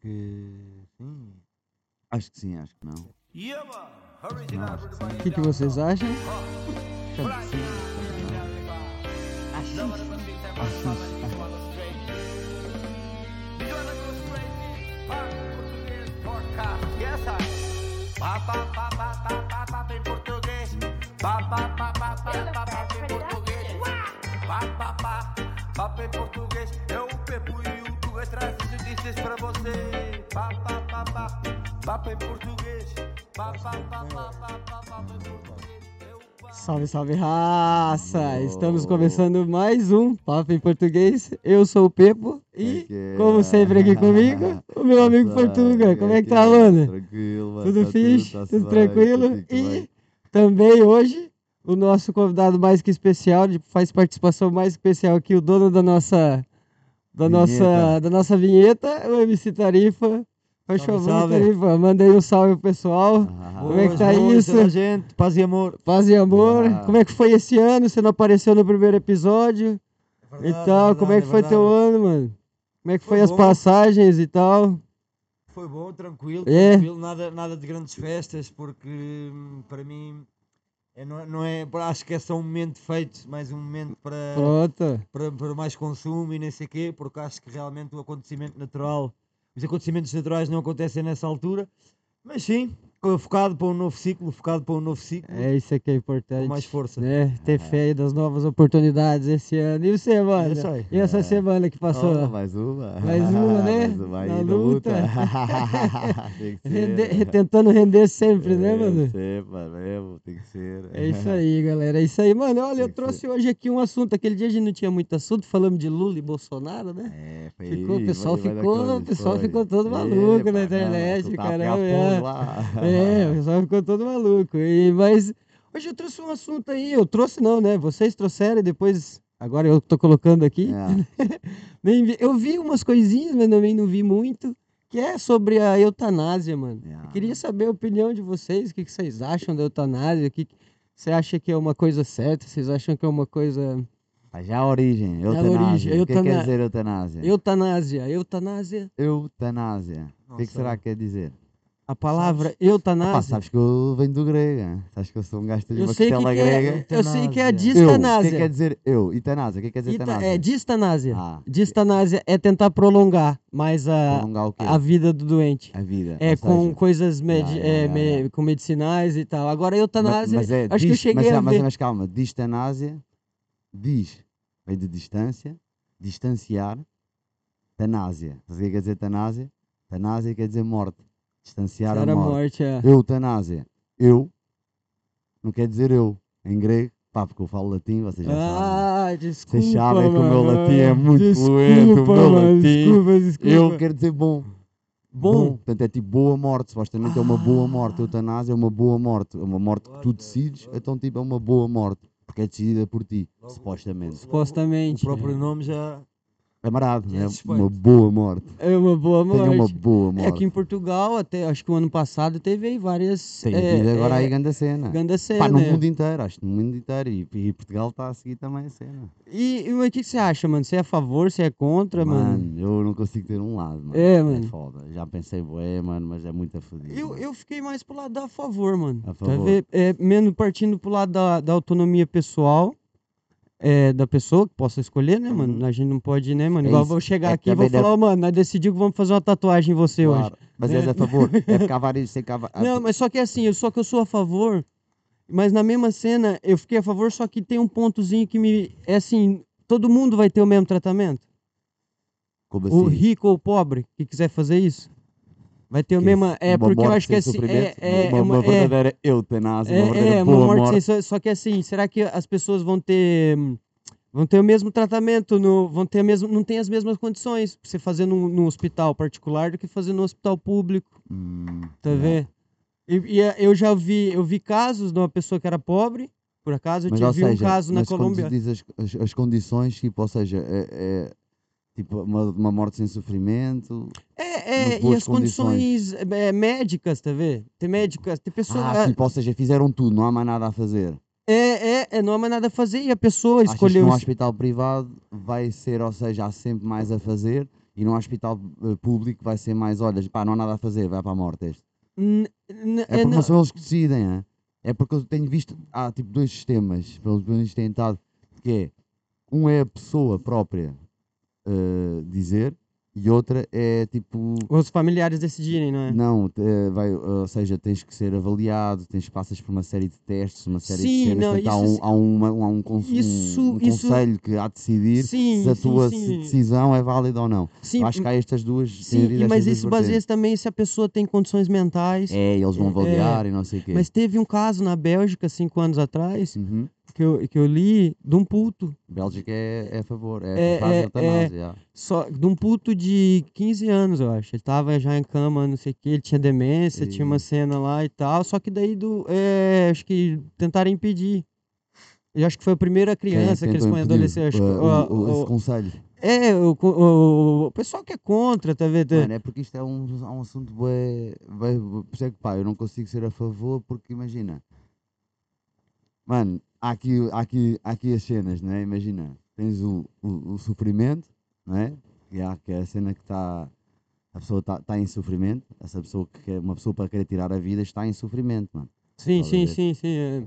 que sim. Acho que sim, acho que não. O que, que vocês acham? Acho que sim. Em português. Papo em português. É o Pepo e o Notícias para você. Papo em português. Papo em português. Salve, salve raça! Estamos começando mais um Papo em Português. Eu sou o Pepo e, como sempre, aqui comigo, o meu amigo Nossa, Portuga. Como é que tá, mano? Tranquilo, mano. Tudo tá fixe? Tudo bem, tranquilo? contigo E também. também hoje, o nosso convidado mais que especial, faz participação mais especial aqui, o dono da nossa, da nossa, Vinheta. da nossa vinheta, o MC Tarifa. Faz Salve, favor, salve. Tarifa, manda aí um salve pro pessoal. Ah, Como é que tá Boas, isso? gente, paz e amor. Paz e amor. Ah. Como é que foi esse ano? Você não apareceu no primeiro episódio e Verdade, tal. Como é que verdade, foi teu verdade. ano, mano? Como é que Foi foi as bom. passagens e tal? Foi bom, tranquilo, É. tranquilo, nada, nada de grandes festas, porque hum, para mim é, não, é, não é- acho que é só um momento feito, mais um momento para, Pronto. para, para mais consumo e nem sei quê, porque acho que realmente o acontecimento natural, os acontecimentos naturais não acontecem nessa altura, mas sim, focado para um novo ciclo, focado para um novo ciclo, É isso que é importante. com mais força. Né? Ter fé aí das novas oportunidades esse ano. E você, mano? isso aí. E essa É. semana que passou? Oh, mais uma. Mais uma, né? mais uma aí Na luta. tem que ser. Rende- tentando render sempre, né, É, mano? Sempre, mano, mesmo, tem que ser. É isso aí, galera. É isso aí, mano. Olha, eu Tem que trouxe hoje aqui um assunto. Aquele dia a gente não tinha muito assunto, falamos de Lula e Bolsonaro, né? É, foi Ficou, o pessoal ficou- o pessoal ficou todo É, maluco na internet, tá caramba, pegar é. o pessoal ficou todo maluco. E, mas hoje eu trouxe um assunto aí. Eu trouxe não, né? Vocês trouxeram e depois. Agora eu tô colocando aqui. É. Eu vi umas coisinhas, mas também não vi muito. Que é sobre a eutanásia, mano. É. Eu queria saber a opinião de vocês. O que, que vocês acham da eutanásia? O que, que você acha que é uma coisa certa? Vocês acham que é uma coisa. Já a origem, a eutanásia. origem, O que que eutana- quer dizer eutanásia? Eutanásia. Eutanásia. Eutanásia. O que será que quer dizer? A palavra eutanásia. sabes que eu venho do grego. Sabes que eu sou um gajo eu uma costela é, grega. eu sei que é a Eutanásia. Eu. O que é distanásia. que quer dizer eu? Eutanásia. O que é que quer dizer Ita- eutanásia? é distanásia. Ah, Distanásia é tentar prolongar mais a, prolongar o quê? a vida do doente. A vida. É ou com seja, coisas medi- ya, é, ya, me- com medicinais e tal. Agora eutanásia, mas é, acho que eu cheguei mas, a mas, ver. mas calma, distanásia, diz, vem de distância, distanciar, tanásia. Sabes o que quer dizer tanásia? Tanásia quer dizer morte. Distanciar Era a morte. morte, é. Eutanásia. Eu não quer dizer eu. Em grego, pá, porque eu falo latim, vocês já sabem. Ah, desculpa, Vocês sabem que o meu latim é muito desculpa, fluente, o meu mano, latim. Desculpa, desculpa. Eu quero dizer bom. Bom. Portanto, é tipo boa morte. Supostamente é uma boa morte. Ah. Eutanásia é uma boa morte. É uma morte que tu decides, então tipo é uma boa morte. Porque é decidida por ti, supostamente. Supostamente. O próprio nome já. É marado, É é uma boa morte. É uma boa morte. Tenha uma boa É, morte. aqui em Portugal, até acho que o ano passado teve aí várias. Tem é, agora é, aí grande cena. grande cena. Pá, no mundo inteiro, acho que no mundo inteiro. E, e Portugal está a seguir também a cena. E, e mas o que que você acha, mano? Você é a favor, você é contra, mano? Mano, eu não consigo ter um lado, mano. É, mano. foda. Já pensei, bué, mano, mas é muito fodido. Eu, mano. eu fiquei mais pro lado da favor, mano. A Tá favor. vendo? É, menos partindo pro lado da, da autonomia pessoal é, da pessoa, que possa escolher, né, mano? Uhum. A gente não pode, né, mano? É Igual eu vou chegar É aqui e vou falar, "Ô, mano, nós decidimos que vamos fazer uma tatuagem em você hoje. Claro, Mas né? és a favor. É há, va- há- Não, mas só que assim, eu, só que eu sou a favor, mas na mesma cena eu fiquei a favor, só que tem um pontozinho que me. É assim, todo mundo vai ter o mesmo tratamento. como O assim? rico ou o pobre que quiser fazer isso. Vai ter o mesmo. É Uma porque eu acho que assim. É, é, uma, é uma é- verdadeira eutanásia, uma É, verdadeira é, boa uma morte, morte. sem só que assim, será que as pessoas vão ter vão ter o mesmo tratamento, no, vão ter a mesma, não tem as mesmas condições pra você fazer num, num hospital particular do que fazer no hospital público, Hum, tá é. vendo? E, e, eh, eu já vi, eu vi casos de uma pessoa que era pobre, por acaso, eu Mas, tive um caso na Colômbia. diz as, as, as condições, tipo, ou seja, é, é tipo uma, uma morte sem sofrimento. É, é, e as condições eh, médicas, tá vendo? Tem médicas, tem pessoas. Ah, tipo, ou seja, fizeram tudo, não há mais nada a fazer. É, é, é, não há mais nada a fazer e a pessoa Achas que escolheu. num es- hospital privado vai ser, ou seja, há sempre mais a fazer E num hospital eh, público vai ser mais, olha, pá, não há nada a fazer, vai para a morte este. N- É é, porque não não- são eles que decidem, é? É porque eu tenho visto, há tipo dois sistemas, pelos menos têm estado, que é, um é a pessoa própria eh, dizer, e outra é tipo, Os familiares decidirem, não é? não, eh, vai, ou seja, tens que ser avaliado, tens que passas por uma série de testes, uma série Sim, de cenas, não, portanto, há, isso um, sim- há, uma, há um, cons- um- Isso- um isso- conselho que há de decidir Sim, se a tua sim. decisão é válida ou não. Sim, eu acho que há estas duas, sim, e- mas isso baseia vertentes. também se a pessoa tem condições mentais. É, eles vão É, avaliar e não sei o quê. Mas teve um caso na Bélgica, cinco anos atrás, Uhum. Que eu, que eu li de um puto. Bélgica é, é a favor, É- é, é- eutanásia. já. Só, de um puto de 15 anos, eu acho. Ele tava já em cama, não sei o que, ele tinha demência, tinha uma E- cena lá e tal. Só que daí, do, é, acho que tentaram impedir. Eu acho que foi a primeira é criança que eles põem adolescente. Acho o- o- esse ó, conselho. é, o, o, o pessoal que é contra, tá vendo? Mano, é porque isto é um, é um assunto por isso é que pá, eu não consigo ser a favor porque imagina, mano, há aqui, há aqui, há aqui as cenas, não é? Imagina, tens o, o, o sofrimento, não é? Que, há, que é a cena que está, a pessoa está tá em sofrimento, essa pessoa que quer, uma pessoa para querer tirar a vida está em sofrimento, mano. Sim, sim, sim, sim. é.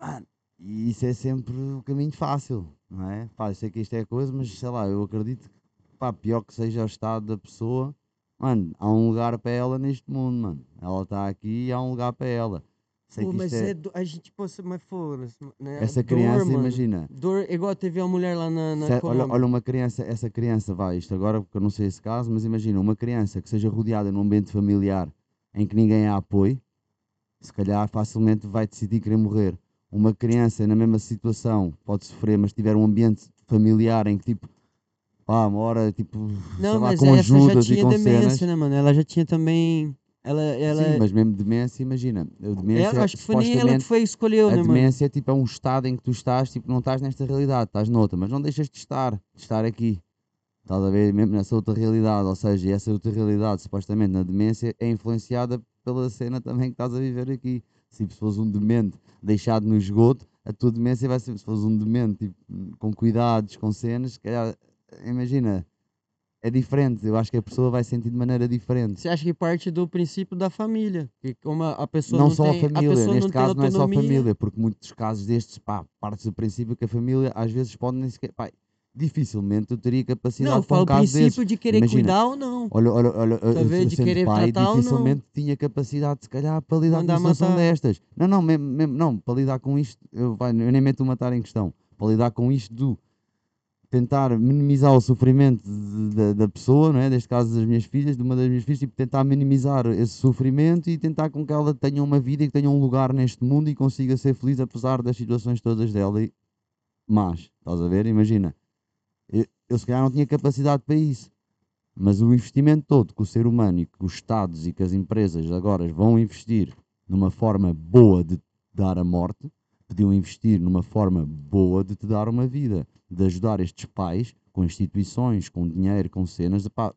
Mano, e isso é sempre o caminho fácil, não é? Pá, eu sei que isto é coisa, mas sei lá, eu acredito que, pá, pior que seja o estado da pessoa, mano, há um lugar para ela neste mundo, mano. Ela está aqui e há um lugar para ela. Sei Pô, mas é, é. do- a gente, pô, mas foda-se. Né? essa criança, imagina. Dor, igual teve uma mulher lá na, na se- olha, olha uma criança, essa criança, vai, isto agora porque eu não sei esse caso, mas imagina, uma criança que seja rodeada num ambiente familiar em que ninguém a apoie, se calhar facilmente vai decidir querer morrer. Uma criança na mesma situação pode sofrer, mas tiver um ambiente familiar em que tipo, pá, uma hora tipo, sei Não, lá, mas com essa já ajudas e tinha com demência, cenas. né, mano? Ela já tinha também. Ela. ela Sim, mas mesmo demência, imagina, a demência, ela, acho que foi nem ela que foi escolheu, a né, mano? demência tipo, é um estado em que tu estás, tipo, não estás nesta realidade, estás noutra, mas não deixas de estar, de estar aqui. Estás a ver mesmo nessa outra realidade, ou seja, essa outra realidade, supostamente na demência, é influenciada pela cena também que estás a viver aqui. Se fores um demente deixado no esgoto, a tua demência vai ser, se fores um demente tipo, com cuidados, com cenas, se calhar, imagina, é diferente. Eu acho que a pessoa vai sentir de maneira diferente. Você acha que parte do princípio da família? Que como a, a pessoa não, não, só tem, a família, pessoa neste não caso não é só a família, porque muitos casos destes, pá, parte do princípio que a família às vezes pode nem sequer, pá, dificilmente eu teria capacidade Não, para um o caso princípio desses. de querer Imagina, cuidar ou não. Olha, olha, olha, eu-? De querer pai, tratar ou não. dificilmente tinha capacidade, se calhar, para lidar Mandar com uma situação destas. Não, não, mesmo, mesmo- não, para lidar com isto, eu, vai, eu nem meto o matar em questão, para lidar com isto do tentar minimizar o sofrimento de- da, da pessoa, não é? Neste caso das minhas filhas, de uma das minhas filhas, tipo, tentar minimizar esse sofrimento e tentar com que ela tenha uma vida e que tenha um lugar neste mundo e consiga ser feliz apesar das situações todas dela. E... Mas, estás a ver? Imagina, eu, eu se calhar não tinha capacidade para isso. Mas o investimento todo que o ser humano e que os Estados e que as empresas agora vão investir numa forma boa de dar a morte, podiam investir numa forma boa de te dar uma vida, de ajudar estes pais com instituições, com dinheiro, com cenas, epá,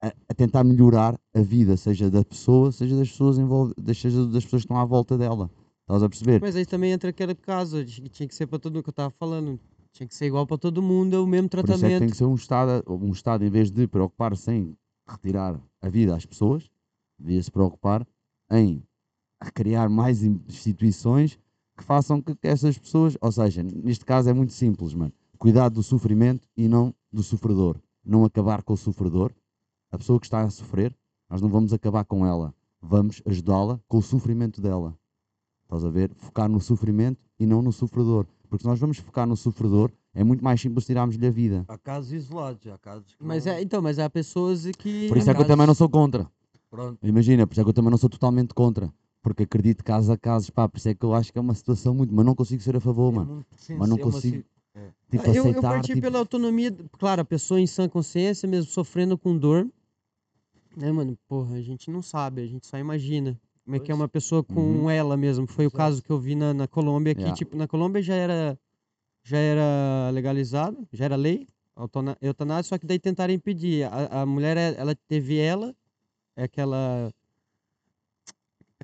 a, a tentar melhorar a vida, seja da pessoa, seja das pessoas envolvidas, seja das pessoas que estão à volta dela. Estás a perceber? Mas aí também entra aquele caso tinha que ser para todo mundo que eu tava falando. Tinha que ser igual para todo mundo, é o mesmo Por isso é que tratamento. tem que ser um Estado, um Estado em vez de preocupar-se em retirar a vida às pessoas, devia se preocupar em criar mais instituições que façam que que essas pessoas, ou seja, neste caso é muito simples, mano, cuidar do sofrimento e não do sofredor, não acabar com o sofredor, a pessoa que está a sofrer, nós não vamos acabar com ela, vamos ajudá-la com o sofrimento dela. Estás a ver? Focar no sofrimento e não no sofredor. Porque se nós vamos focar no sofredor, é muito mais simples tirarmos-lhe a vida. Há casos isolados, há casos que Mas não- é, então, mas há pessoas que. Por isso é que eu também não sou contra. Pronto. Imagina, por isso é que eu também não sou totalmente contra. Porque acredito caso a casos, pá, por isso é que eu acho que é uma situação muito. Mas não consigo ser a favor, é mano. muito Mas não é consigo. si- Tipo, eu, eu aceitar. parti tipo, pela autonomia, claro, a pessoa em sã consciência, mesmo sofrendo com dor. Né, mano? Porra, a gente não sabe, a gente só imagina. Como é que é uma pessoa com Uhum. ela mesmo. Foi o caso que eu vi na, na Colômbia, que, Yeah. tipo, na Colômbia já era, já era legalizado, já era lei, eutanásia, só que daí tentaram impedir. A, a mulher, é- ela teve ela, é aquela.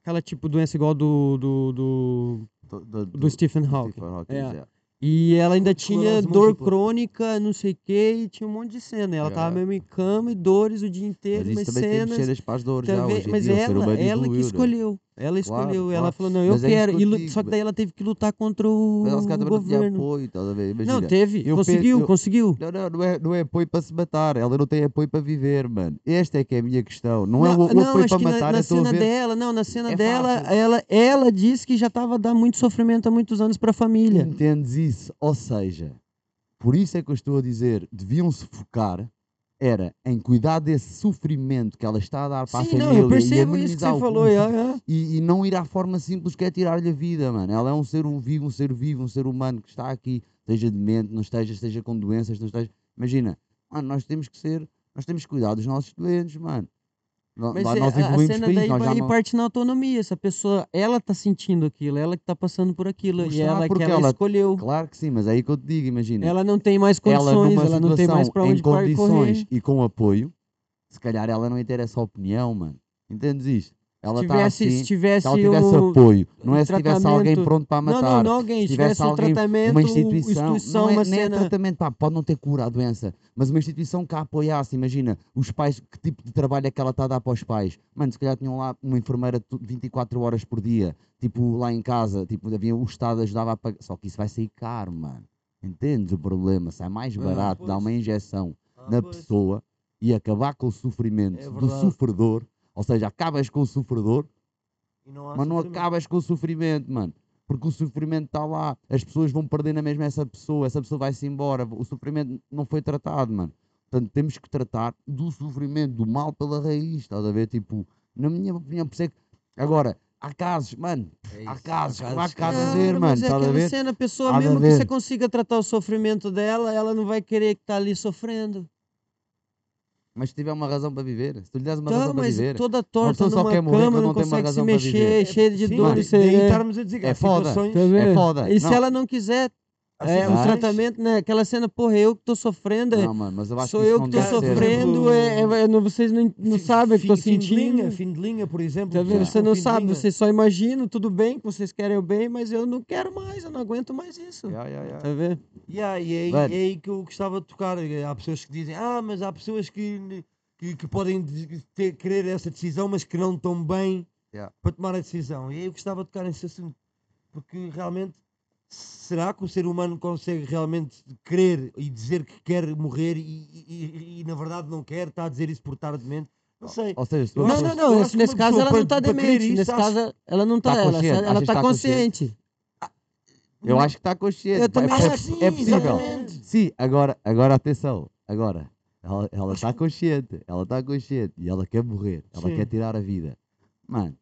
Aquela tipo doença igual do, do, do, do, do- do Stephen Hawking. Stephen Hawking, É. yeah. E ela ainda tinha dor crônica, não sei o que, e tinha um monte de cena. Ela tava É. mesmo em cama e dores o dia inteiro, Mas tem cenas. dores já hoje mas dia, ela, ela que evoluiu, né? escolheu. Ela Claro, escolheu. Ela claro. falou, não, eu Mas é quero. que E só que daí ela teve que lutar contra o, Mas ela se não tinha governo. apoio, estás a ver? Imagina. Não, teve. eu conseguiu, penso- conseguiu. Não, não, não é, não é apoio para se matar. Ela não tem apoio para viver, mano. Esta é que é a minha questão. Não, é o, o apoio acho para que na- matar, na, eu estou a cena ver. dela, não, na cena É dela, fácil. ela, ela disse que já estava a dar muito sofrimento há muitos anos para a família. Entendes isso? Ou seja, por isso é que eu estou a dizer, deviam-se focar era em cuidar desse sofrimento que ela está a dar para a Sim, família não, eu e percebo isso que você falou. é, é. e, e não ir à forma simples que é tirar-lhe a vida, mano. Ela é um ser um vivo, um ser vivo, um ser humano que está aqui, esteja demente, não esteja, esteja com doenças, não esteja. Imagina, mano, nós temos que ser, nós temos que cuidar dos nossos doentes, mano. Mas é, nós a- a, cena daí nós não... parte na autonomia. Se a pessoa, ela tá sentindo aquilo, ela que tá passando por aquilo, Pois e ela que ela, ela- escolheu. Claro que sim, mas é aí que eu te digo, imagina. Ela não tem mais ela condições, numa ela, não tem mais em onde par- condições correr. e com apoio, se calhar ela não ia ter essa opinião, mano. Entendes isto? Ela Se está tivesse, assim, se tivesse, se ela tivesse um- apoio, não é se tivesse alguém pronto para matar. não, não, alguém. Se tivesse tivesse um alguém, tratamento, uma instituição, instituição não é, uma nem é cena... tratamento, pá, pode não ter cura a doença, mas uma instituição que a apoiasse, imagina, os pais, que tipo de trabalho é que ela está a dar para os pais? Mano, se calhar tinham lá uma enfermeira tu- 24 horas por dia, tipo lá em casa, tipo, havia, o Estado ajudava a pagar, só que isso vai sair caro, mano. Entendes o problema? Sai mais Ah, barato dar pois. uma injeção Ah, na pois. pessoa e acabar com o sofrimento É do sofredor, ou seja, acabas com o sofredor E não há mas não acabas com o sofrimento, mano. Porque o sofrimento está lá. As pessoas vão perder na mesma essa pessoa. Essa pessoa vai-se embora. O sofrimento não foi tratado, mano. Portanto, temos que tratar do sofrimento, do mal pela raiz. Estás a ver? Tipo, na minha opinião, por isso é que. Agora, há casos, mano. É Há casos que vai que- cá Claro, dizer, mano. mas é Estás a aquela ver? cena, a pessoa, Há mesmo que você consiga tratar o sofrimento dela, ela não vai querer que tá ali sofrendo. Mas se tiver uma razão para viver, se tu lhe des uma Então, razão para viver, toda torta pessoa só quer morrer cama, não não tem uma razão para mexer, viver. cheia de dores. é- é há foda. situações- Tá vendo? é foda. E se ela não quiser, é, o Mas- tratamento, né? Aquela cena, porra, eu que tô sofrendo, é- Não, mano, mas eu acho sou que eu que tô ser. sofrendo, é, é- é- não- vocês não, não sabem o que tô fim- fim de sentindo. linha, fim de linha, por exemplo. Tá vendo? pessoas Você não sabe, linha. vocês só imaginam, tudo bem, que vocês querem o bem, mas eu não quero mais, eu não aguento mais isso. Yeah, yeah, yeah. Tá vendo? Yeah, e é aí, é aí que eu gostava de tocar. eh, Há pessoas que dizem, ah, mas há pessoas que, que, que podem de- ter, querer essa decisão, mas que não estão bem Yeah. para tomar a decisão. E aí eu gostava de tocar nesse assunto. Porque realmente, será que o ser humano consegue realmente querer e dizer que quer morrer e, e- e- e, na verdade não quer? Está a dizer isso por tardemente? Não sei. Ou seja, Não, não, não. Nesse, nesse caso ela não tá querer demente. isso, Nesse acho- caso ela não tá. Tá ela que tá consciente? consciente. Eu acho que está consciente. Eu pá, também é, acho que sim, é possível. exatamente. Sim, agora, agora atenção. Agora, ela ela está consciente. Ela está consciente e ela quer morrer. Ela Sim. quer tirar a vida. Mano,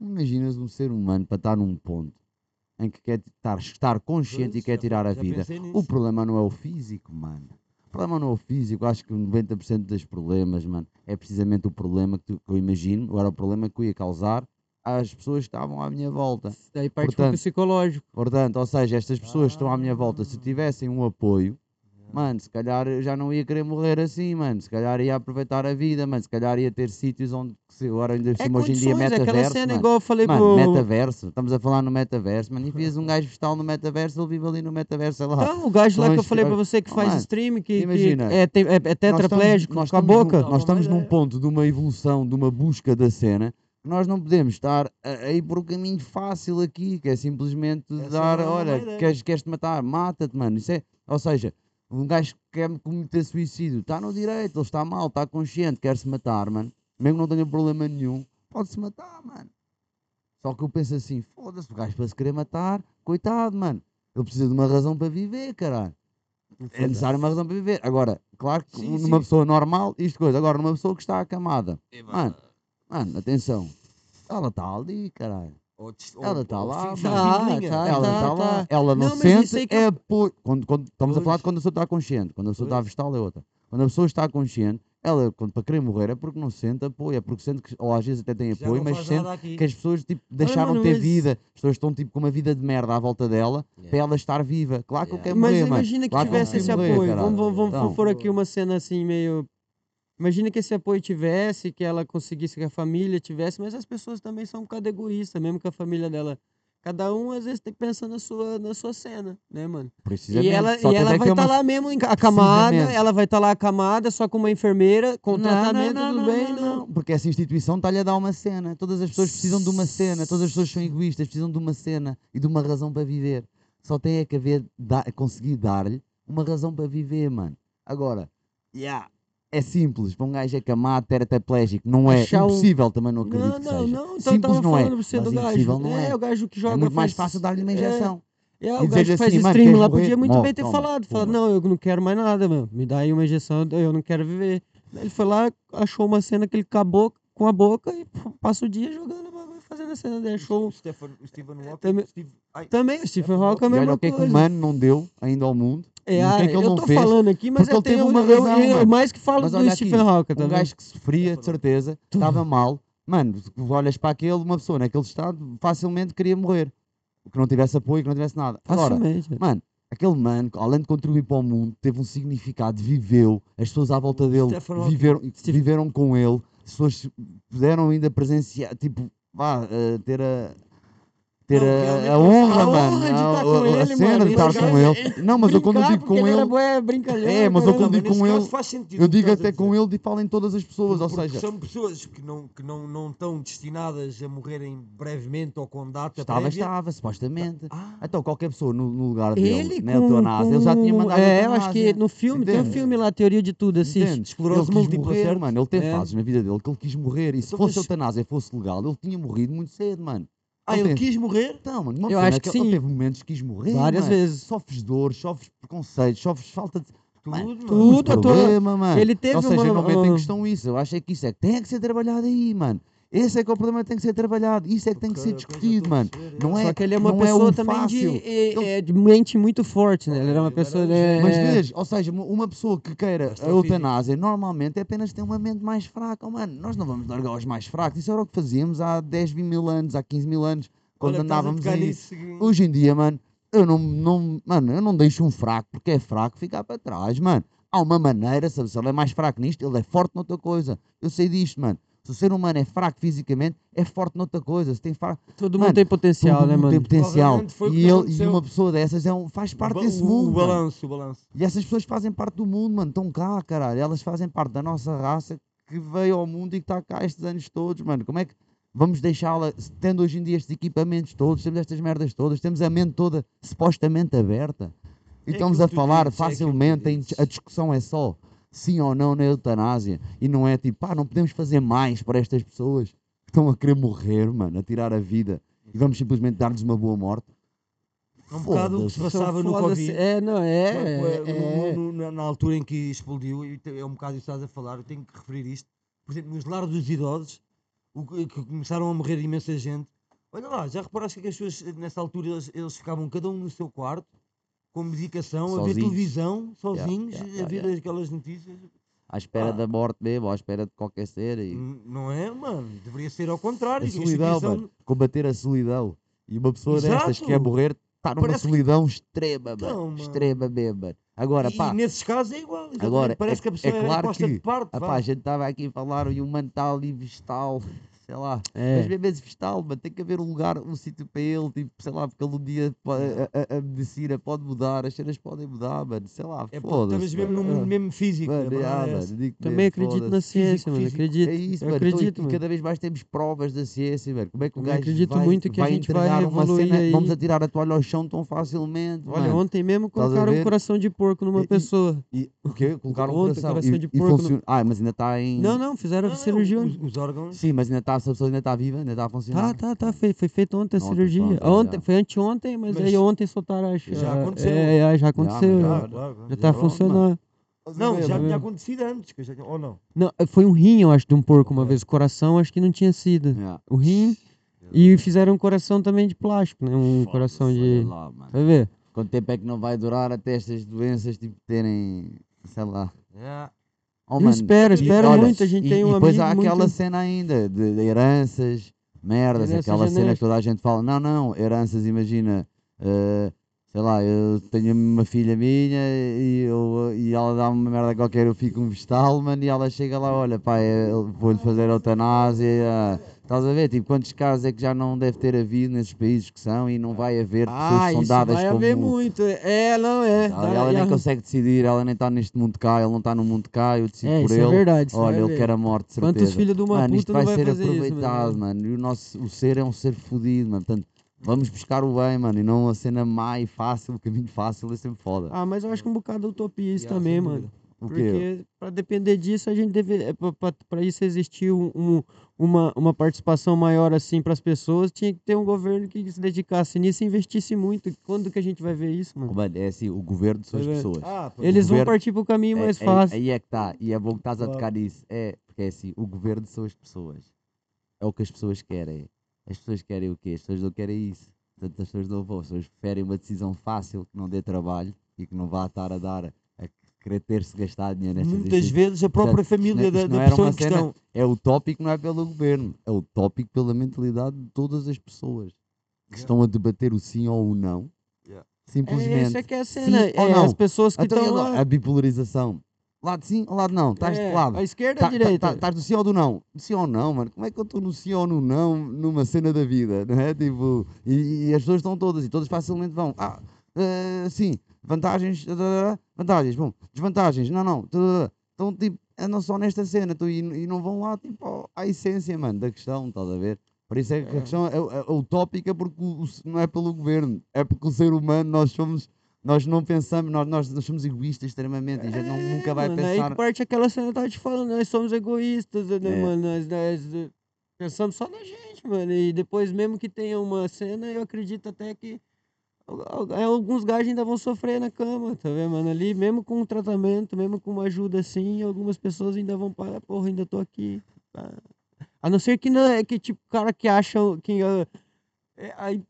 imaginas um ser humano para estar num ponto em que quer estar, estar consciente e quer tirar a vida. O problema não é o físico, mano. O problema não é o físico. Acho que 90% dos problemas, mano, é precisamente o problema que, tu- que eu imagino. Era o problema que eu ia causar às pessoas que estavam à minha volta. Daí parte Portanto, psicológico. Portanto, ou seja, estas pessoas que estão à minha volta, Ah. se tivessem um apoio, mano, se calhar eu já não ia querer morrer assim, mano. Se calhar ia aproveitar a vida, mano. Se calhar ia ter sítios onde, que se agora ainda É hoje em dia, é aquela metaverso, cena mano. igual eu falei Mano, pro... metaverso, estamos a falar no metaverso, mano. Enfias um gajo vegetal no metaverso, ele vive ali no metaverso, sei lá. Então, o gajo lá que eu falei olha, você que oh, faz mano, stream, que, que imagina, é, te- é, é tetraplégico, nós com a num- boca. Uma nós estamos num ponto de uma evolução, de uma busca da cena, que nós não podemos estar a, a ir por um caminho fácil aqui, que é simplesmente Essa dar, é uma olha, queres, queres te matar, mata-te, mano. Isso é, ou seja, um gajo que quer cometer suicídio, está no direito, ele está mal, está consciente, quer se matar, mano. Mesmo que não tenha problema nenhum, pode-se matar, mano. Só que eu penso assim, foda-se, o gajo para se querer matar, coitado, mano. Ele precisa de uma razão para viver, caralho. É necessário uma razão para viver. Agora, claro que Sim, numa sim. pessoa normal, isto coisa. Agora, numa pessoa que está acamada, mano, mano, atenção. Ela está ali, caralho. Ou Ela tá ou lá, tá, tá, ela tá, está lá, tá. ela não, Não, mas sente, que é eu- apoio. Quando, quando, estamos a falar de Pois. quando a pessoa está consciente. Quando a pessoa está Pois. vegetal é outra. Quando a pessoa está consciente, ela, quando, para querer morrer, é porque não sente apoio. É porque sente que, ou às vezes até tem Já apoio, mas sente que as pessoas tipo, deixaram de ter mas- vida. As pessoas estão tipo, com uma vida de merda à volta dela para ela estar viva. Claro que eu Yeah. quero Mas morrer, mano. imagina que Claro eu tivesse esse apoio. caralho. Vamos, vamos, vamos Então. pôr aqui uma cena assim meio. Imagina que esse apoio tivesse, que ela conseguisse que a família tivesse, mas as pessoas também são um bocado egoístas, mesmo que a família dela Cada um, às vezes, tem que pensar na sua, na sua cena, né, mano? E Precisamente. ela, Só e ela vai estar uma- lá mesmo acamada, ela vai estar lá acamada, só com uma enfermeira, com Não, tratamento, não, não, tudo bem, não, Porque essa instituição está-lhe a dar uma cena. Todas as pessoas precisam de uma cena. Todas as pessoas são egoístas, precisam de uma cena e de uma razão para viver. Só tem é que haver, da- conseguir dar-lhe uma razão para viver, mano. Agora, yeah, é simples. Para um gajo acamado, tetraplégico, não é Achar um- impossível, também não acredito Não, que não, seja. não. Então simples não é, falando pra você mas do gajo. não é. o gajo que joga. É muito mais fácil dar-lhe uma é, injeção. É, E o gajo que faz assim, stream lá podia muito Morre, bem ter toma, falado. Falar, não, eu não quero mais nada, mano. Me dá aí uma injeção, eu não quero viver. Ele foi lá, achou uma cena que ele acabou com a boca e passa o dia jogando fazendo a cena dele. Achou O Stephen, Stephen Hawking. Também- Steve, ai, também o Stephen Hawking é a mesma o que é que o coisa. humano não deu ainda ao mundo. É, o que ah, que ele eu não tô fez? falando aqui, mas Porque eu ele teve tenho uma eu, razão, eu, mano. mais que falo Mas do Stephen Hawking Um também. gajo que sofria, de certeza, estava mal. Mano, tu olhas para aquele, uma pessoa naquele estado, facilmente queria morrer. Que não tivesse apoio, que não tivesse nada. Agora, Facilmente. mano, aquele mano, além de contribuir para o mundo, teve um significado, viveu, as pessoas à volta dele viveram, viveram com ele, pessoas puderam ainda presenciar, tipo, vá, eh, ter a. Ter Não, a, a a honra, honra mano, de a, estar a- com a ele, cena mano, de estar com ele. Não, mas eu quando digo com ele ele, É, mas eu quando digo com ele, sentido eu digo a até com ele e falo em todas as pessoas, ou Porque seja, são pessoas que não, que não, não estão destinadas a morrerem brevemente ou com data estava, prévia. estava, supostamente. Ah, Então qualquer pessoa no, no lugar dele, Ele na com, eutanásia, ele já tinha com- mandado É, eu acho que no filme, tem um filme lá, Teoria de Tudo, assiste. Esclerose ele múltipla, mano. Ele teve É. fases na vida dele que ele quis morrer. E se fosse a eutanásia fosse legal, ele tinha morrido muito cedo, mano. Ah, Não ele quis morrer? Então, mano, uma Eu acho que ele sim. teve momentos que quis morrer. Várias mano. vezes. Sofres dor, sofres preconceitos, sofres falta de. Tudo, Mano, tudo. problema, mano. ele teve Ou seja, uma- eu não meto em questão isso. Eu acho que isso é que tem que ser trabalhado aí, mano. Esse é que é o problema que tem que ser trabalhado. Isso é que tem que ser discutido, a mano. Não é. é, Só que ele é uma não pessoa um também de, é, é, de mente muito forte, né? Ele era uma pessoa. é, gênio. Mas é, vês, ou seja, uma- pessoa que queira a eutanásia normalmente é apenas ter uma mente mais fraca. Oh, mano, nós não vamos largar os mais fracos. Isso era o que fazíamos há 10, 20 mil anos, há 15 mil anos, quando Olha, a andávamos aí. nisso. Hoje em dia, mano, eu não, não, mano, eu não deixo um fraco porque é fraco ficar para trás, mano. Há uma maneira, sabe, se ele é mais fraco nisto, ele é forte noutra coisa. Eu sei disto, mano. Se o ser humano é fraco fisicamente, é forte noutra coisa. Se tem fraco, todo Mano, mundo tem potencial, todo né, mundo mano? tem potencial. E, ele, e uma pessoa dessas é um, faz parte o, desse o- mundo. O balanço, o balanço. E essas pessoas fazem parte do mundo, mano. Estão cá, caralho. Elas fazem parte da nossa raça que veio ao mundo e que está cá estes anos todos, mano. Como é que vamos deixá-la, tendo hoje em dia estes equipamentos todos, temos estas merdas todas, temos a mente toda supostamente aberta. E É estamos a falar dizes, é facilmente, dizes. a discussão é só sim ou não na eutanásia. E não é tipo, pá, não podemos fazer mais para estas pessoas que estão a querer morrer, mano, a tirar a vida. E vamos simplesmente dar-lhes uma boa morte. É um bocado o que se passava no. Covid. É, não, é. Foi- foi- é, no- no- na- altura em que explodiu, é um bocado isso que estás a falar, eu tenho que referir isto. Por exemplo, nos lares dos idosos, o que, que começaram a morrer imensa gente. Olha lá, já reparaste que as pessoas, nessa altura, eles, eles ficavam cada um no seu quarto, com medicação, a ver Sozinhos. televisão, sozinhos, yeah, a yeah, ver yeah. aquelas notícias. À espera Ah. da morte mesmo, ou à espera de qualquer ser. E... N- Não é, mano? Deveria ser ao contrário. A A solidão, mano. Combater a solidão. E uma pessoa destas que quer Exato. morrer está numa Parece que- solidão extrema, mano. Mano. Extrema mesmo, mano. Agora, e, pá, e nesses casos é igual. exatamente. Agora, parece é- que a pessoa é é, claro que- de parte. ah, vá. pá, a gente estava aqui a falar e o mano está ali vestal, sei lá. É. Mas mesmo esse vestal, mano, tem que haver um lugar, um sítio para ele, tipo, sei lá, porque ele um dia a, a- a medicina pode mudar, as cenas podem mudar, mano, sei lá, É foda-se. estamos mesmo no mano. mundo mesmo físico. Mano, a ah, é mano, digo Também mesmo, acredito na ciência, mano. físico. Acredito. É isso, mano. acredito, então, e, e mano. cada vez mais temos provas da ciência, velho. Como é que o gajo acredito vai, muito que a vai gente vai entregar uma evoluir cena, vamos aí. atirar a toalha ao chão tão facilmente, Olha, mano. ontem mesmo a colocaram um coração de porco numa E- pessoa. E o quê? Colocaram um coração, coração de porco Ah, mas ainda está em... Não, não, fizeram a cirurgia. os órgãos. Sim, mas ainda está, a pessoa ainda está viva, ainda está a funcionar. Tá, tá, tá. Foi, foi feito ontem a Ontem, cirurgia. pronto, ontem, já. foi anteontem, mas, Mas aí ontem soltaram acho. já é, aconteceu. É, é, já aconteceu. Já, já- claro. já tá pronto, mano. funcionando. Não, já Tá tinha acontecido antes. já Ou não? Não, foi um rim, eu acho, de um porco uma vez. Coração, acho que não tinha sido. Yeah. O rim. E fizeram um coração também de plástico, né? Um coração Foda-se, de. lá. Vai ver? Quanto tempo é que não vai durar até estas doenças tipo, terem, sei lá. É. Oh, mano, espero, e- espero olha, muito. A gente e, tem e um depois amigo há aquela muito... cena ainda de, de heranças, merdas, Heranças aquela cena que toda a gente fala. Não, não, heranças, imagina. eh, sei lá, eu tenho uma filha minha e, eu, e ela dá uma merda qualquer, eu fico um vestal, mano, e ela chega lá, olha, pai, vou-lhe fazer eutanásia, ah, Estás a ver? Tipo, quantos casos é que já não deve ter havido nesses países que são e não vai haver pessoas Ah, que são isso dadas vai como... haver muito. É, não é. Ela, ela e nem consegue decidir, ela nem está neste mundo cá, ele não está no mundo cá, eu decido É, por isso ele. é verdade. Olha, ele quer a morte, certeza. Quantos filhos de uma mano, puta isto vai vai ser isso, aproveitado, mano? mano. E o nosso o ser é um ser fodido, mano. Portanto, vamos buscar o bem, mano. E não a cena má e fácil, o caminho fácil é sempre foda. Ah, mas eu acho que um bocado de utopia isso Yeah, também, sem mano. quê? Porque para depender disso, a gente deve. é, Pra isso existir um- um- uma, uma participação maior assim para as pessoas, tinha que ter um governo que se dedicasse nisso e investisse muito. Quando que a gente vai ver isso, mano? É assim, o governo são as Vai pessoas. Ah, Eles vão governo- partir pro caminho É- mais é- fácil. Aí é que está, e é bom que estás a tocar nisso. É, porque é assim, o governo são as pessoas. É o que as pessoas querem. As pessoas querem o quê? As pessoas não querem isso. Portanto, as pessoas não vão. As pessoas preferem uma decisão fácil que não dê trabalho e que não vá estar a dar, querer ter-se gastado dinheiro nestas Muitas vezes a própria Portanto, família não- da, da pessoa em questão. É utópico, não é pelo governo. É utópico pela mentalidade de todas as pessoas que Yeah. estão a debater o sim ou o não. Yeah. É, Simplesmente. essa é que é a sim cena. ou É, não. as pessoas que Então, estão lá, a bipolarização. Lado sim ou lado não? Estás é, de lado. A esquerda Tá- ou a tá- direita? tá- Estás do sim ou do não? Do sim ou não, mano. Como é que eu estou no sim ou no não numa cena da vida, não é? Tipo, e, e as pessoas estão todas e todas facilmente vão. Ah, eh, sim, vantagens, vantagens, bom, desvantagens, não, não. Então, tipo, andam só nesta cena então, e, e não vão lá, tipo, ao- à essência, mano, da questão, estás a ver? Por isso é que a É. questão é, é- é utópica porque o- não é pelo governo, é porque o ser humano, nós somos. Nós não pensamos, nós, nós, nós somos egoístas extremamente e a gente não, É, nunca vai mano, Aí pensar. que parte aquela cena tava te falando, nós somos egoístas, né, É. mano? Nós, nós, pensamos só na gente, mano. E depois, mesmo que tenha uma cena, eu acredito até que alguns gajos ainda vão sofrer na cama, tá vendo, mano? Ali, mesmo com um tratamento, mesmo com uma ajuda assim, algumas pessoas ainda vão parar, porra, ainda tô aqui. tá? A não ser que não é que, tipo, cara que acha que. ah, é, aí,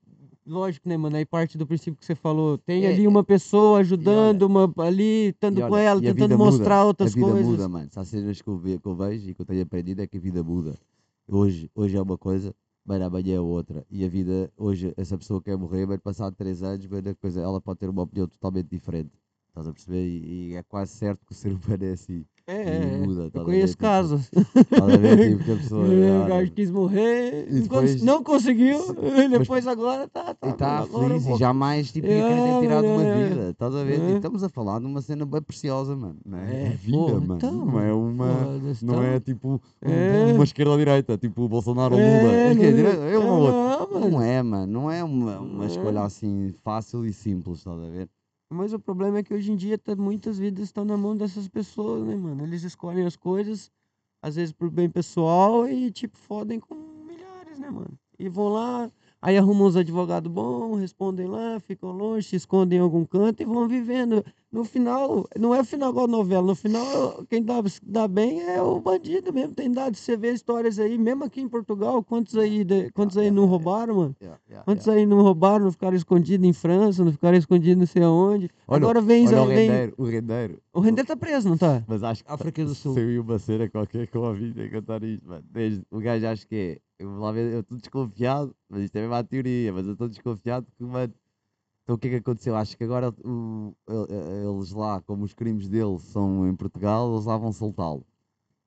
lógico, né, mano? Aí parte do princípio que você falou. Tem É, ali uma pessoa ajudando, uma ali, estando E com olha, ela, tentando vida muda, mostrar outras a vida coisas. muda, mano. Há cenas que eu, ve- que eu vejo e que eu tenho aprendido é que a vida muda. Hoje, hoje é uma coisa, mas amanhã é outra. E a vida, hoje, essa pessoa quer morrer, mas passado três anos, mas a coisa, ela pode ter uma opinião totalmente diferente. Estás a perceber? E, e é quase certo que o ser humano é assim. É, E é, é. muda, Eu conheço? Tipo, casos. Ver? Tipo, que a pessoa. o gajo quis morrer, depois- não conseguiu, mas- depois agora tá, tá, E está agora feliz e jamais tipo, ia querer ter É, tirado uma é, é. vida. Estás a ver? É. E estamos a falar de uma cena bem preciosa, mano. Não é? É, É vida, porra, mano. então, não é uma. foda-se, Não então. é tipo um- É. uma esquerda ou direita, tipo o Bolsonaro ou É, Lula. É, não é é- é um não, mano. Não é, mano. Não é uma, uma É. escolha assim fácil e simples, estás a ver? Mas o problema é que hoje em dia tá, muitas vidas estão na mão dessas pessoas, né, mano? Eles escolhem as coisas, às vezes por bem pessoal, e tipo, fodem com milhares, né, mano? E vão lá, aí arrumam uns advogados bons, respondem lá, ficam longe, se escondem em algum canto e vão vivendo. No final, não é o final igual novela, no final, quem dá, dá bem é o bandido mesmo. Tem dado, você vê histórias aí, mesmo aqui em Portugal, quantos aí, de- quantos aí não roubaram, mano? Quantos aí não roubaram, não ficaram escondidos em França, não ficaram escondidos não sei aonde. Olha, Agora vem, Olha o vem rendeiro, o rendeiro. o Render tá preso, não tá? Mas acho que África do Sul. saiu uma cena qualquer que eu ouvi a isto, mano. Desde, o gajo acho que é. Eu vou lá ver, eu estou desconfiado, mas isto é mesmo a teoria, mas eu estou desconfiado que, mano. Então o que é que aconteceu? Acho que agora o- el- eles lá, como os crimes dele são em Portugal, eles lá vão soltá-lo.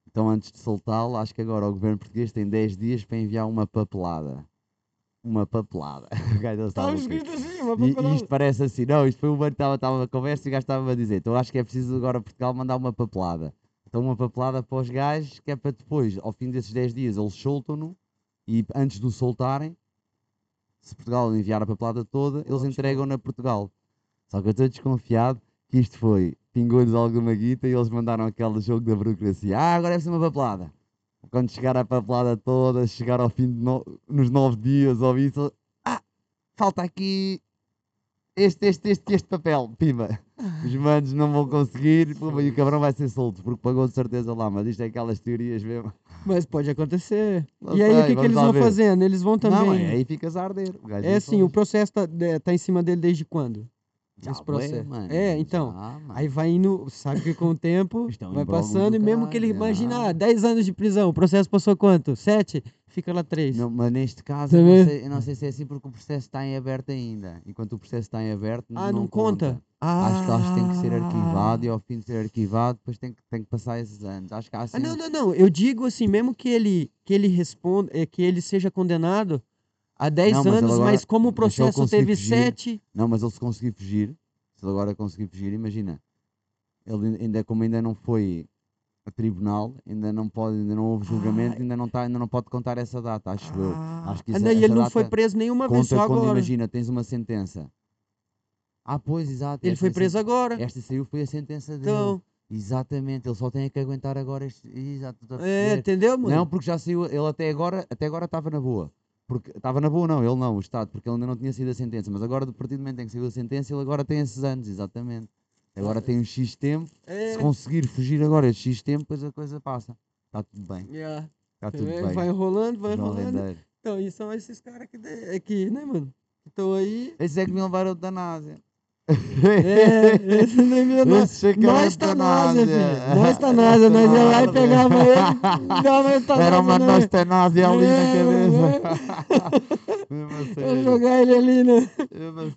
Então antes de soltá-lo, acho que agora o governo português tem 10 dias para enviar uma papelada. Uma papelada. O gajo Estava quê. escrito assim, uma E, e papelada. isto parece assim, não, isto foi o mano que estava estava a conversa e o gajo estava a dizer. Então acho que é preciso agora Portugal mandar uma papelada. Então uma papelada para os gajos, que é para depois, ao fim desses 10 dias, eles soltam-no e antes de o soltarem, se Portugal enviar a papelada toda, eles entregam-na a Portugal. Só que eu estou desconfiado que isto foi, pingou-lhes alguma guita e eles mandaram aquele jogo da burocracia. Ah, agora deve ser uma papelada. Quando chegar a papelada toda, chegar ao fim de no- nos 9 dias ou isso, ah, falta aqui este, este, este, este papel, pima. Os manos não vão conseguir e o cabrão vai ser solto, porque pagou de certeza lá, mas isto é aquelas teorias mesmo. Mas pode acontecer. Não e aí, o sei, que, que vamos eles vão ver. fazendo? Eles vão também. Não, é, aí ficas a arder. É assim, o processo tá, é, tá em cima dele desde quando? Já esse processo. É, então. já. Aí vai indo, sabe que com o tempo é vai passando do e mesmo que ele imagina, ah. ah, 10 anos de prisão, o processo passou quanto? 7? Fica lá três. Não, mas neste caso, eu Também. não, sei, eu não sei se é assim porque o processo está em aberto ainda. Enquanto o processo está em aberto, ah, não, conta? Acho que, acho que tem que ser Ah. arquivado e ao fim de ser arquivado, depois tem que, tem que passar esses anos. Acho que há assim. Ah, não, não, não. Eu digo assim, mesmo que ele, que ele responda, é, que ele seja condenado a 10 Não, mas anos, agora- mas como o processo teve fugir. 7. Não, mas ele se conseguir fugir, se ele agora conseguir fugir, imagina, ele ainda como ainda não foi tribunal, ainda não pode, ainda não houve julgamento, ainda não tá, ainda não pode contar essa data, acho eu. Acho que Ah, essa- e essa ele não foi preso nenhuma vez, só quando agora. imagina, tens uma sentença. Ah, pois, exato. Ele esta foi preso agora. Esta saiu foi a sentença dele. Então, Exatamente, ele só tem que aguentar agora este. Exato, é, entendeu, mano? Não, porque já saiu, ele até agora até agora estava na boa. Porque estava na boa, não, ele não, o Estado, porque ele ainda não tinha saído a sentença. Mas agora, do partir do momento em que saiu a sentença, ele agora tem esses anos, exatamente. Agora tem um X tempo. É, Se conseguir fugir agora esse X tempo, depois a coisa passa. Está tudo bem, yeah. está tudo É, bem. Vai enrolando, vai enrolando. Rendeiro. Então, e são esses caras que, de- é né, mano? Estão aí. Esse é que me levaram a eutanásia. É, esse nem me é que era Nós tá náusea, eutanásia. filho. Nós tá náusea. Nós ia lá e pegava ele. Dava eutanásia Era uma nostanásia ali na É, cabeça. Sério, jogar ele ali, né?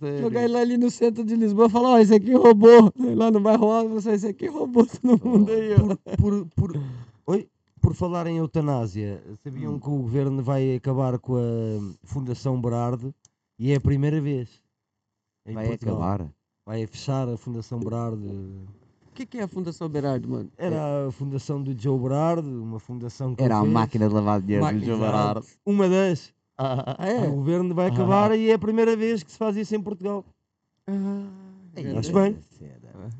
sério. Jogar ele ali no centro de Lisboa e falar, ó, esse aqui roubou. Lá no bairro Alto, você, esse aqui roubou todo mundo aí, ó. por, por, por, oi? por falar em eutanásia, sabiam Hum. que o governo vai acabar com a Fundação Berardo e é a primeira vez. em Vai Portugal. acabar. Vai fechar a Fundação Berardo. O que, que é a Fundação Berardo, mano? Era a fundação do Joe Berardo, uma fundação que Era ele a fez. máquina de lavar dinheiro do exato. Barardo. Uma das. Ah, O é? governo vai acabar e é a primeira vez que se faz isso em Portugal. Ah, Acho bem.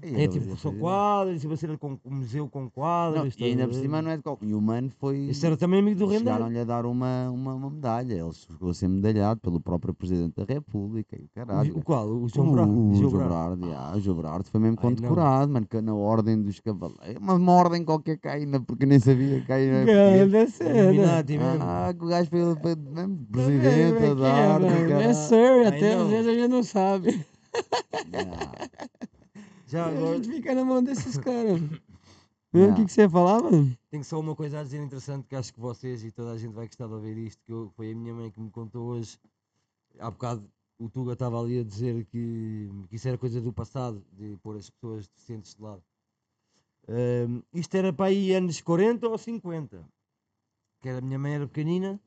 É tipo, são quadros, tipo, a cena com um museu com Não, quadros. e ainda por ver? cima não é de qualquer. E o Mano foi. Isso era também amigo do Rendeiro. Chegaram-lhe a dar uma, uma, uma medalha. Ele chegou a ser medalhado pelo próprio Presidente da República. E o caralho. O, o qual? O João o, Bravo? o João o João Brardo foi mesmo Ai, não. condecorado, mano, que na ordem dos cavaleiros. Uma, uma ordem qualquer caína, porque nem sabia que caína. Grande cena. Illuminati mesmo. Ah, que o gajo foi, foi mesmo Tá presidente como a que dar. é? É caralho. sir, até não. às vezes a gente não sabe. Ah, Já A agora gente fica na mão desses caras. O que, que você ia falar, mano? tenho só uma coisa a dizer interessante que acho que vocês e toda a gente vai gostar de ouvir isto, que eu- foi a minha mãe que me contou hoje. Há bocado o Tuga estava ali a dizer que, que isso era coisa do passado, de pôr as pessoas deficientes de lado. Ahm, isto era para aí anos 40 ou 50. Que era, a minha mãe era pequenina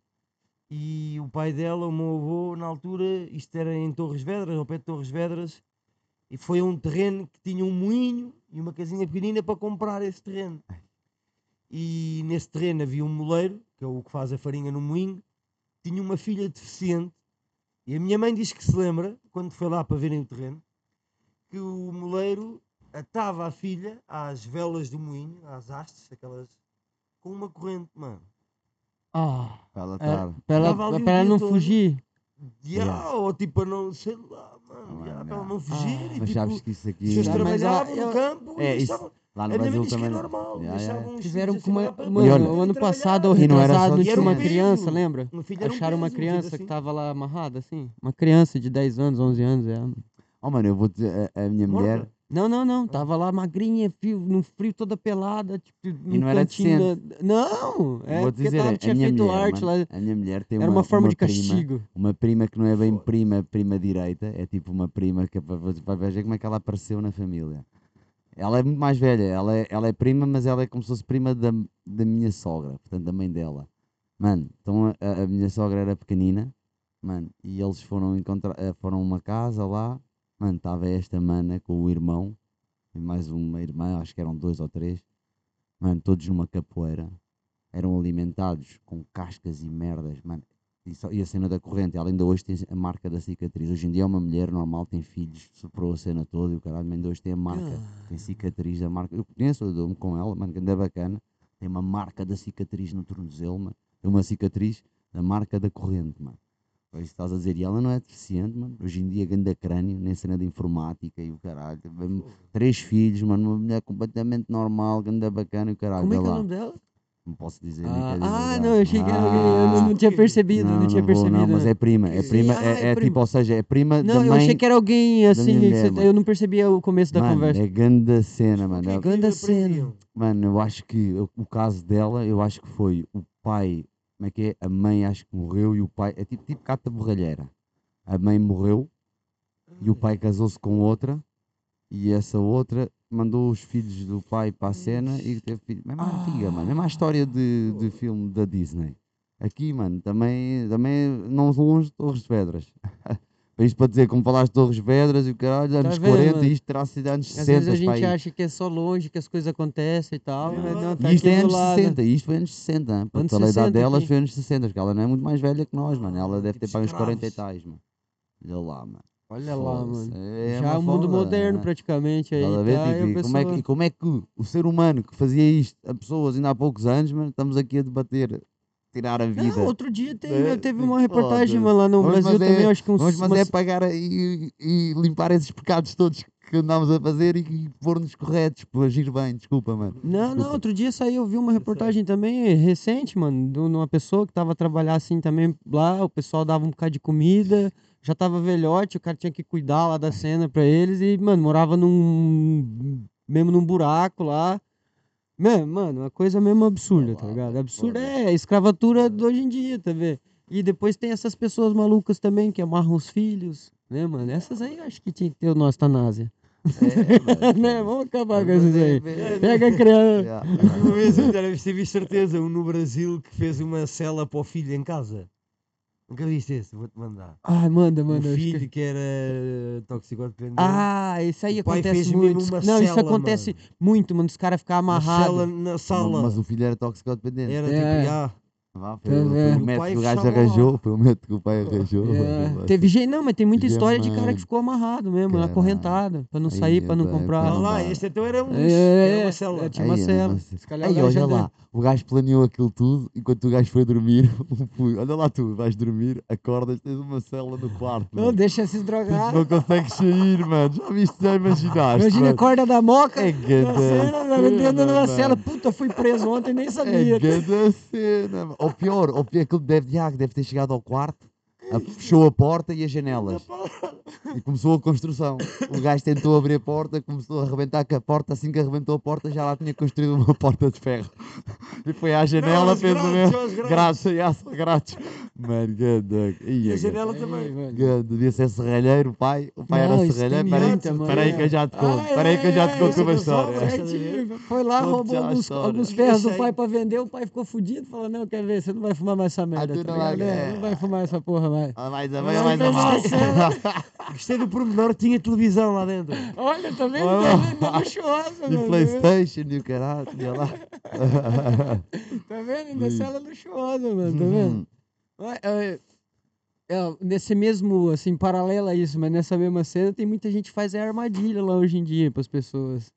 e o pai dela, o meu avô, na altura, isto era em Torres Vedras, ao pé de Torres Vedras, e foi a um terreno que tinha um moinho e uma casinha pequenina para comprar esse terreno. E nesse terreno havia um moleiro, que é o que faz a farinha no moinho, tinha uma filha deficiente, e a minha mãe diz que se lembra, quando foi lá para verem o terreno, que o moleiro atava a filha às velas do moinho, às hastes, aquelas, com uma corrente, mano. Ah, para ela é, pra ela, pra ela não todo. fugir. Ya, Yeah. ou tipo, a não, sei lá, mano, ela yeah. não fugir, e Mas tipo, sabes que isso aqui. pessoas Ah, mas trabalhavam no eu- campo É, e estavam... Lá no Brasil que é também. normal, deixavam os Fizeram com uma. assim Mano, olha- o ano passado ou E não retrasado não tinha uma criança, lembra? Meu filho era um Acharam uma criança assim. que tava lá amarrada, assim. Uma criança de 10 anos, 11 anos. É. Oh, mano, eu vou dizer, a, a minha Morta? mulher. Não, não, não. Tava lá magrinha, fio, no frio, toda pelada. Tipo, num não era cantinho da- Não! É, vou dizer, tava, a tinha minha feito mulher, arte mano, lá. a minha mulher tem Era uma, forma de prima- castigo. uma prima que não é bem prima, prima direita, é tipo uma prima que para para ver como é que ela apareceu na família. Ela é muito mais velha, ela é, ela é prima, mas ela é como se fosse prima da, da minha sogra, portanto da mãe dela. Mano, então a, a minha sogra era pequenina, mano, e eles foram encontrar, eh, foram a uma casa lá, mano, estava esta mana com o irmão e mais uma irmã, acho que eram dois ou três, mano, todos numa capoeira, eram alimentados com cascas e merdas, mano. E, só- e a cena da corrente, ela ainda hoje tem a marca da cicatriz. Hoje em dia é uma mulher normal, tem filhos, superou a cena toda e o caralho, mas ainda hoje tem a marca, tem cicatriz da marca. Eu conheço, eu dou-me com ela, mano, que é bacana. Tem uma marca da cicatriz no tornozelo, mano. Tem uma cicatriz da marca da corrente, mano. É que estás a dizer. E ela não é deficiente, mano. Hoje em dia, ganda crânio, nem cena de informática e o caralho. Mesmo Três filhos, mano. Uma mulher completamente normal, ganda bacana e o caralho. Como é que é o nome dela? Não posso dizer. Ah, quero ah, não, eu achei que era. Eu não, tinha Ah, percebido, não, Não, tinha vou, percebido. não, mas é prima, é prima, ah, é, é é prima. tipo, ou seja, é prima Não, eu achei que era alguém assim. mulher, eu não percebia o começo da mano, conversa. é grande cena, mano. é É- Ganda cena. Mano, eu acho que o caso dela, eu acho que foi o pai como é que é? A mãe acho que morreu e o pai. É tipo, tipo cata borralheira. A mãe morreu e o pai casou-se com outra e essa outra mandou os filhos do pai para a cena e teve filhos. Mesmo a antiga, mano. Mesmo a história de, de filme da Disney. Aqui, mano, também, também não longe de Torres de Vedras. Isto para dizer, como falaste de Torres Vedras e o caralho, anos vendo, 40, mano? isto terá sido anos Às 60. vezes a gente acha que é só longe, que as coisas acontecem e tal, mas não, tá E isto aqui é anos lado. 60, isto foi anos 60, hein? Anos pela idade 60 delas foi anos 60, porque ela não é muito mais velha que nós, mano. Ela deve ter para uns 40 e tais, mano. Olha lá, mano. Olha lá, mano. é Já uma o mundo foda, moderno né? praticamente aí, a ver? tá? Tipo, E e como, é que, pessoa- e como é que o ser humano que fazia isto a pessoas ainda há poucos anos, mano, estamos aqui a debater, tirar a vida. Não, outro dia teve, É, teve uma reportagem lá no Vamos Brasil fazer- também, acho que uns... Vamos fazer umas- é pagar e, e limpar esses pecados todos que andámos a fazer e, e pôr-nos corretos, por agir bem, desculpa, mano. Não, não, Desculpa. outro dia saiu, eu vi uma reportagem também recente, mano, de uma pessoa que tava a trabalhar assim também lá, o pessoal dava um bocado de comida, já tava velhote, o cara tinha que cuidar lá da cena pra eles e, mano, morava num. mesmo num buraco lá. Mano, mano, uma coisa mesmo absurda, tá ligado? Absurda é a escravatura de hoje em dia, tá vendo? E depois tem essas pessoas malucas também que amarram os filhos, né, mano? Essas aí eu acho que tinha que ter o nosso Tanásia. É, né? Vamos acabar com Vamos essas aí. ver- Pega a criança. Uma vez, visto certeza, um no Brasil que fez uma cela para o filho em casa. Nunca viste esse? Vou-te mandar. Ai, manda, manda. acho que- filho que era toxicodependente. Ah, isso aí O pai acontece muito. uma Não, isso cela, acontece mano. muito, mano. Os caras ficam Uma cela amarrados. na sala. Mas o filho era toxicodependente. Era É. tipo, já. Foi, o- foi vendo? o método pai que o gajo arranjou, foi o método que o pai arranjou. É, Teve gente, não, mas tem muita história de cara que ficou amarrado mesmo, Caralho. acorrentado, pra não Aí, sair, pra não comprar. não lá, dá. este então era um. É, era é, uma cela. é, tinha uma o Aí, gajo olha lá, o gajo planeou aquilo tudo, enquanto o gajo foi dormir, olha lá tu, vais dormir, acordas, tens uma cela no quarto. Não, mano. deixa esses Tu drogados. não consegues sair, mano. Já viste, já imaginaste? Imagina a corda da moca. É na cena, dentro numa cela. Puta, fui preso ontem, nem É sabia. grande cena, mano. Ou pior, ou pior, aquilo deve, deve ter chegado ao quarto, fechou a porta e as janelas. E começou a construção. O gajo tentou abrir a porta, começou a arrebentar com a porta. Assim que arrebentou a porta, já lá tinha construído uma porta de ferro. E foi à janela, as fez o grades, mesmo. Graças, já, só grades. Mano, ganda. E a janela também. Ei, mano. Ganda, Devia ser serralheiro, o pai. O pai Não, era serralheiro. Peraí, peraí que eu já te conto. Ai, Peraí que eu já te conto uma história. Foi lá, roubou alguns, alguns ferros do pai pra vender. O pai ficou fudido. Falou: Não, quer ver? Você não vai fumar mais essa merda. tu tá não? É, é. Não vai fumar essa porra mais. Ah, Mais a Vai mais, mais a mais. a cela. Gostei do pormenor, tinha televisão lá dentro. Olha, tá vendo? Olha Tá vendo? Tá luxuosa, E tá? Playstation e o caralho. Olha lá. Tá vendo? Ainda Sim. cela luxuosa, mano. Tá vendo? Ué, é, é, nesse mesmo, assim, paralelo a isso, mas nessa mesma cena, tem muita gente que faz é armadilha lá hoje em dia pras pessoas.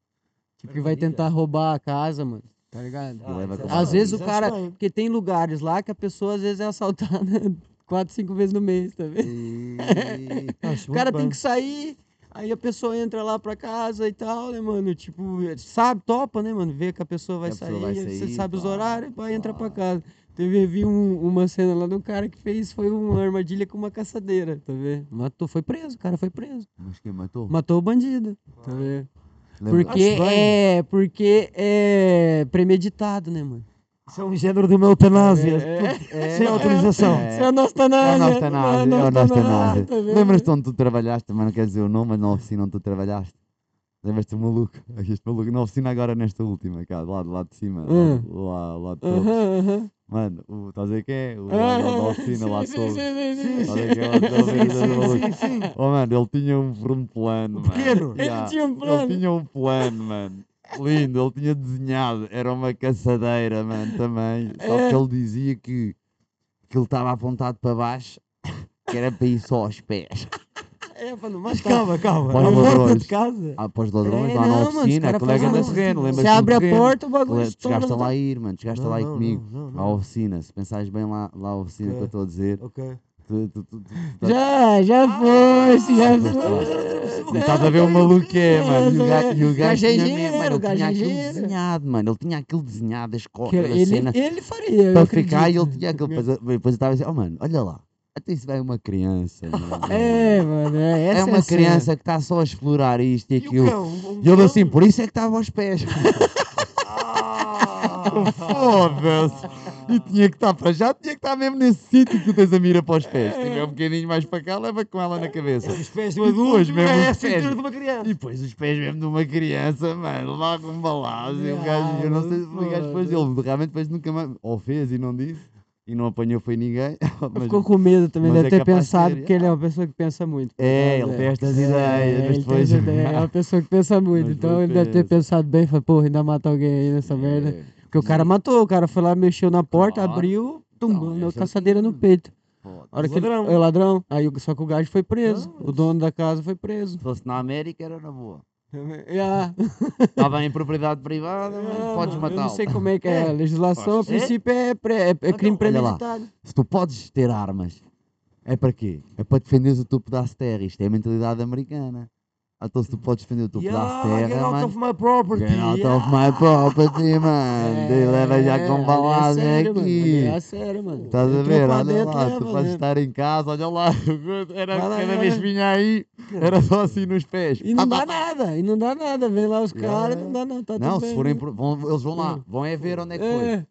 Tipo, que vai tentar roubar a casa, mano. Tá ligado? É Às vezes o cara. Porque tem lugares lá que a pessoa às vezes é assaltada quatro, cinco vezes no mês, tá vendo? E- O cara tem que sair, aí a pessoa entra lá pra casa e tal, né, mano? Tipo, sabe, topa, né, mano? Vê que a pessoa vai, a sair, pessoa vai você sair, sabe os pá, horários, vai entra pra casa. Teve, vi um- uma cena lá do cara que fez, foi uma armadilha com uma caçadeira, tá vendo? Matou, foi preso, o cara foi preso. Mas quem matou? Matou o bandido, tá vendo? Lembra- Porque é, porque é premeditado, né, mano? Isso é um género de uma eutanásia. É, Sem autorização. Isso é a nossa É tanásia. o nosso Tanásio, é o nosso Tanásio. tá? Lembras-te onde tu trabalhaste, também não quer dizer o nome, mas na oficina onde tu trabalhaste? Lembras-te maluco? Este maluco, na oficina agora nesta última, cá, lá, lá de cima, Hum. lá, lá de todos. Aham, aham. Mano, o, estás a ver quem é? O Ah, lá da oficina, lá de sim, todos. sim, sim, sim, Estás a sim. ver quem é lá de todos? Sim, sim, sim. Oh mano, ele tinha um, um plano, mano. pequeno. Ele Ya, tinha um plano. Ele tinha um plano, mano. Lindo, ele tinha desenhado. Era uma caçadeira, mano, também. Só É. que ele dizia que, que ele estava apontado para baixo, que era para ir só aos pés. É, pra não Mas calma, calma. A lá, porta ladrões. de casa. Ah, para os ladrões, É, lá não, na mano, os oficina, cara colega da isso. terreno, lembras Você abre a porta, o bagulho estoura. chegaste no- lá a ir, mano, chegaste Não, lá a ir comigo. não, não, À oficina, se pensares bem lá, lá a oficina que eu estou a dizer. Ok. Já, já foi, se já foi. estás a ver o maluco que é, mano. E o gajo, e o tinha mesmo, mano, ele tinha aquilo desenhado, mano. Ele tinha aquilo desenhado, as costas Ele, cena. ele faria. Para ficar e ele tinha aquilo. Depois, eu- estava a dizer, oh mano, olha lá. Até isso vai uma criança. mano. É, mano, é, essa É uma a cena. criança que está só a explorar isto e E o aquilo. cão? Um E ele cão? assim, por isso é que estava aos pés. Ah! Foda-se. E tinha que estar para já, tinha que estar mesmo nesse sítio que tu tens a mira para os pés. Se tiver um bocadinho mais para cá, leva com ela na cabeça. Os pés um adulto mesmo é a cintura de uma criança. E depois os pés mesmo de uma criança, mano, lá com um balaço. E o gajo, eu não sei se o gajo depois, ele realmente depois nunca mais, ou fez e não disse, e não apanhou foi ninguém. mas- Ficou com medo também, deve é ter de pensado, porque ele é uma pessoa que pensa muito. É, ele tem estas É, ideias, tem depois- É uma pessoa que pensa muito, Mas então ele deve ter pensa. pensado bem, falou, porra, ainda mata alguém aí nessa merda. É, Porque o cara matou, o cara foi lá, mexeu na porta, abriu, tum, Não, deu esse é caçadeira no peito. foda. A hora que ele- Ladrão. é ladrão. Aí, só que o gajo foi preso. Não, O dono da casa foi preso. Se fosse na América era na boa. Yeah. Estava em propriedade privada, mas Ah, podes mano, Eu não sei como é que é. A legislação, a É? princípio, é, é, é crime premeditado. Se tu podes ter armas, é para quê? É para defenderes o teu pedaço de terra. Isto é a mentalidade americana. Então se tu podes defender o teu pedaço de Yeah, get terra, out of my property. get out yeah. of my property, mano. E leva já com ali é balada sério, mano, aqui. É sério, mano. Estás a ver? Olha dentro, lá, leva, tu podes estar em casa, olha lá. Era, cada vez vinha aí, era só assim nos pés. E não dá nada, e não dá nada. Vem lá os Yeah. caras, não dá não, tá Não, se bem, forem, né? vão, eles vão lá, vão é ver onde é que foi.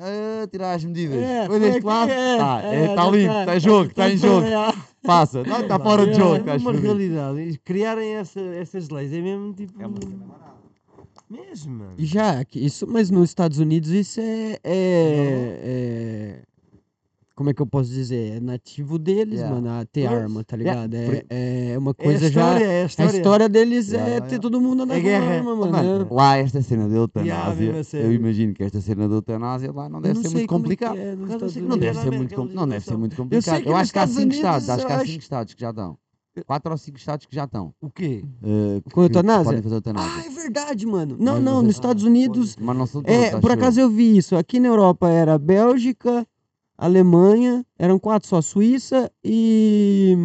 É, Ah, tirar as medidas. é, deste aqui, lado? é, Tá, é, está já limpo, tá, está em jogo, está em tá jogo. Passa. Não, está fora de É, jogo. é uma fodido. realidade. Criarem essa, essas leis é mesmo tipo. Mesmo, mano. E já, isso, mas nos Estados Unidos isso é, é, é- Como é que eu posso dizer? É nativo deles, Yeah. mano, a ter arma, tá Yeah, ligado? por- É, é uma É coisa já. história, é a A história. história deles Yeah, é yeah, ter yeah. todo mundo andar É guerra. arma, mano. mano, é. lá esta cena de Yeah, eutanásia, eu imagino que esta cena de eutanásia lá não deve não ser muito é complicado. é que Não deve, ser muito, a com- ver com não deve ser muito complicado. Eu acho que há Estados 5 Unidos, estados, acho que há 5 estados que já estão. 4 ou 5 estados que já estão. O quê? eh, que- Com eutanásia? Podem fazer Ah, eutanásia. é verdade, mano. Não, Mas não, você- nos Estados Unidos. Mas não são todos, É, por acaso eu vi isso. Aqui na Europa era Bélgica, Alemanha, eram quatro só, Suíça e.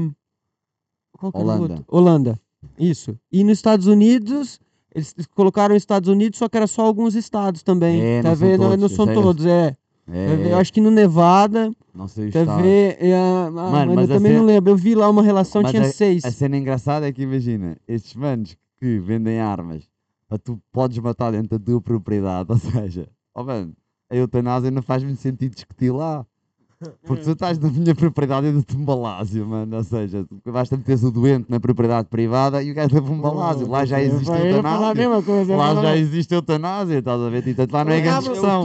Qual que era o Holanda. outro? Holanda. Isso. E nos Estados Unidos, eles colocaram Estados Unidos, só que era só alguns estados também. É, tá não são vendo? Não, todos, não são é- todos, é. É, Eu acho que no Nevada, não sei os tá estados. vendo? É, mano, mas eu a também não cena- lembro. Eu vi lá uma relação, Mas tinha seis. A cena engraçada é que imagina, estes manos que vendem armas, tu podes matar dentro da tua propriedade, ou seja, oh mano, a eutanásia não faz muito sentido discutir lá. Porque tu estás na minha propriedade, eu dou-te um balásio, mano. Ou seja, basta meteres o doente na propriedade privada e o gajo leva um balásio. Lá já existe Eu a eutanásia. coisa. Lá já existe eutanásia, estás a ver? Portanto, lá não é grande na-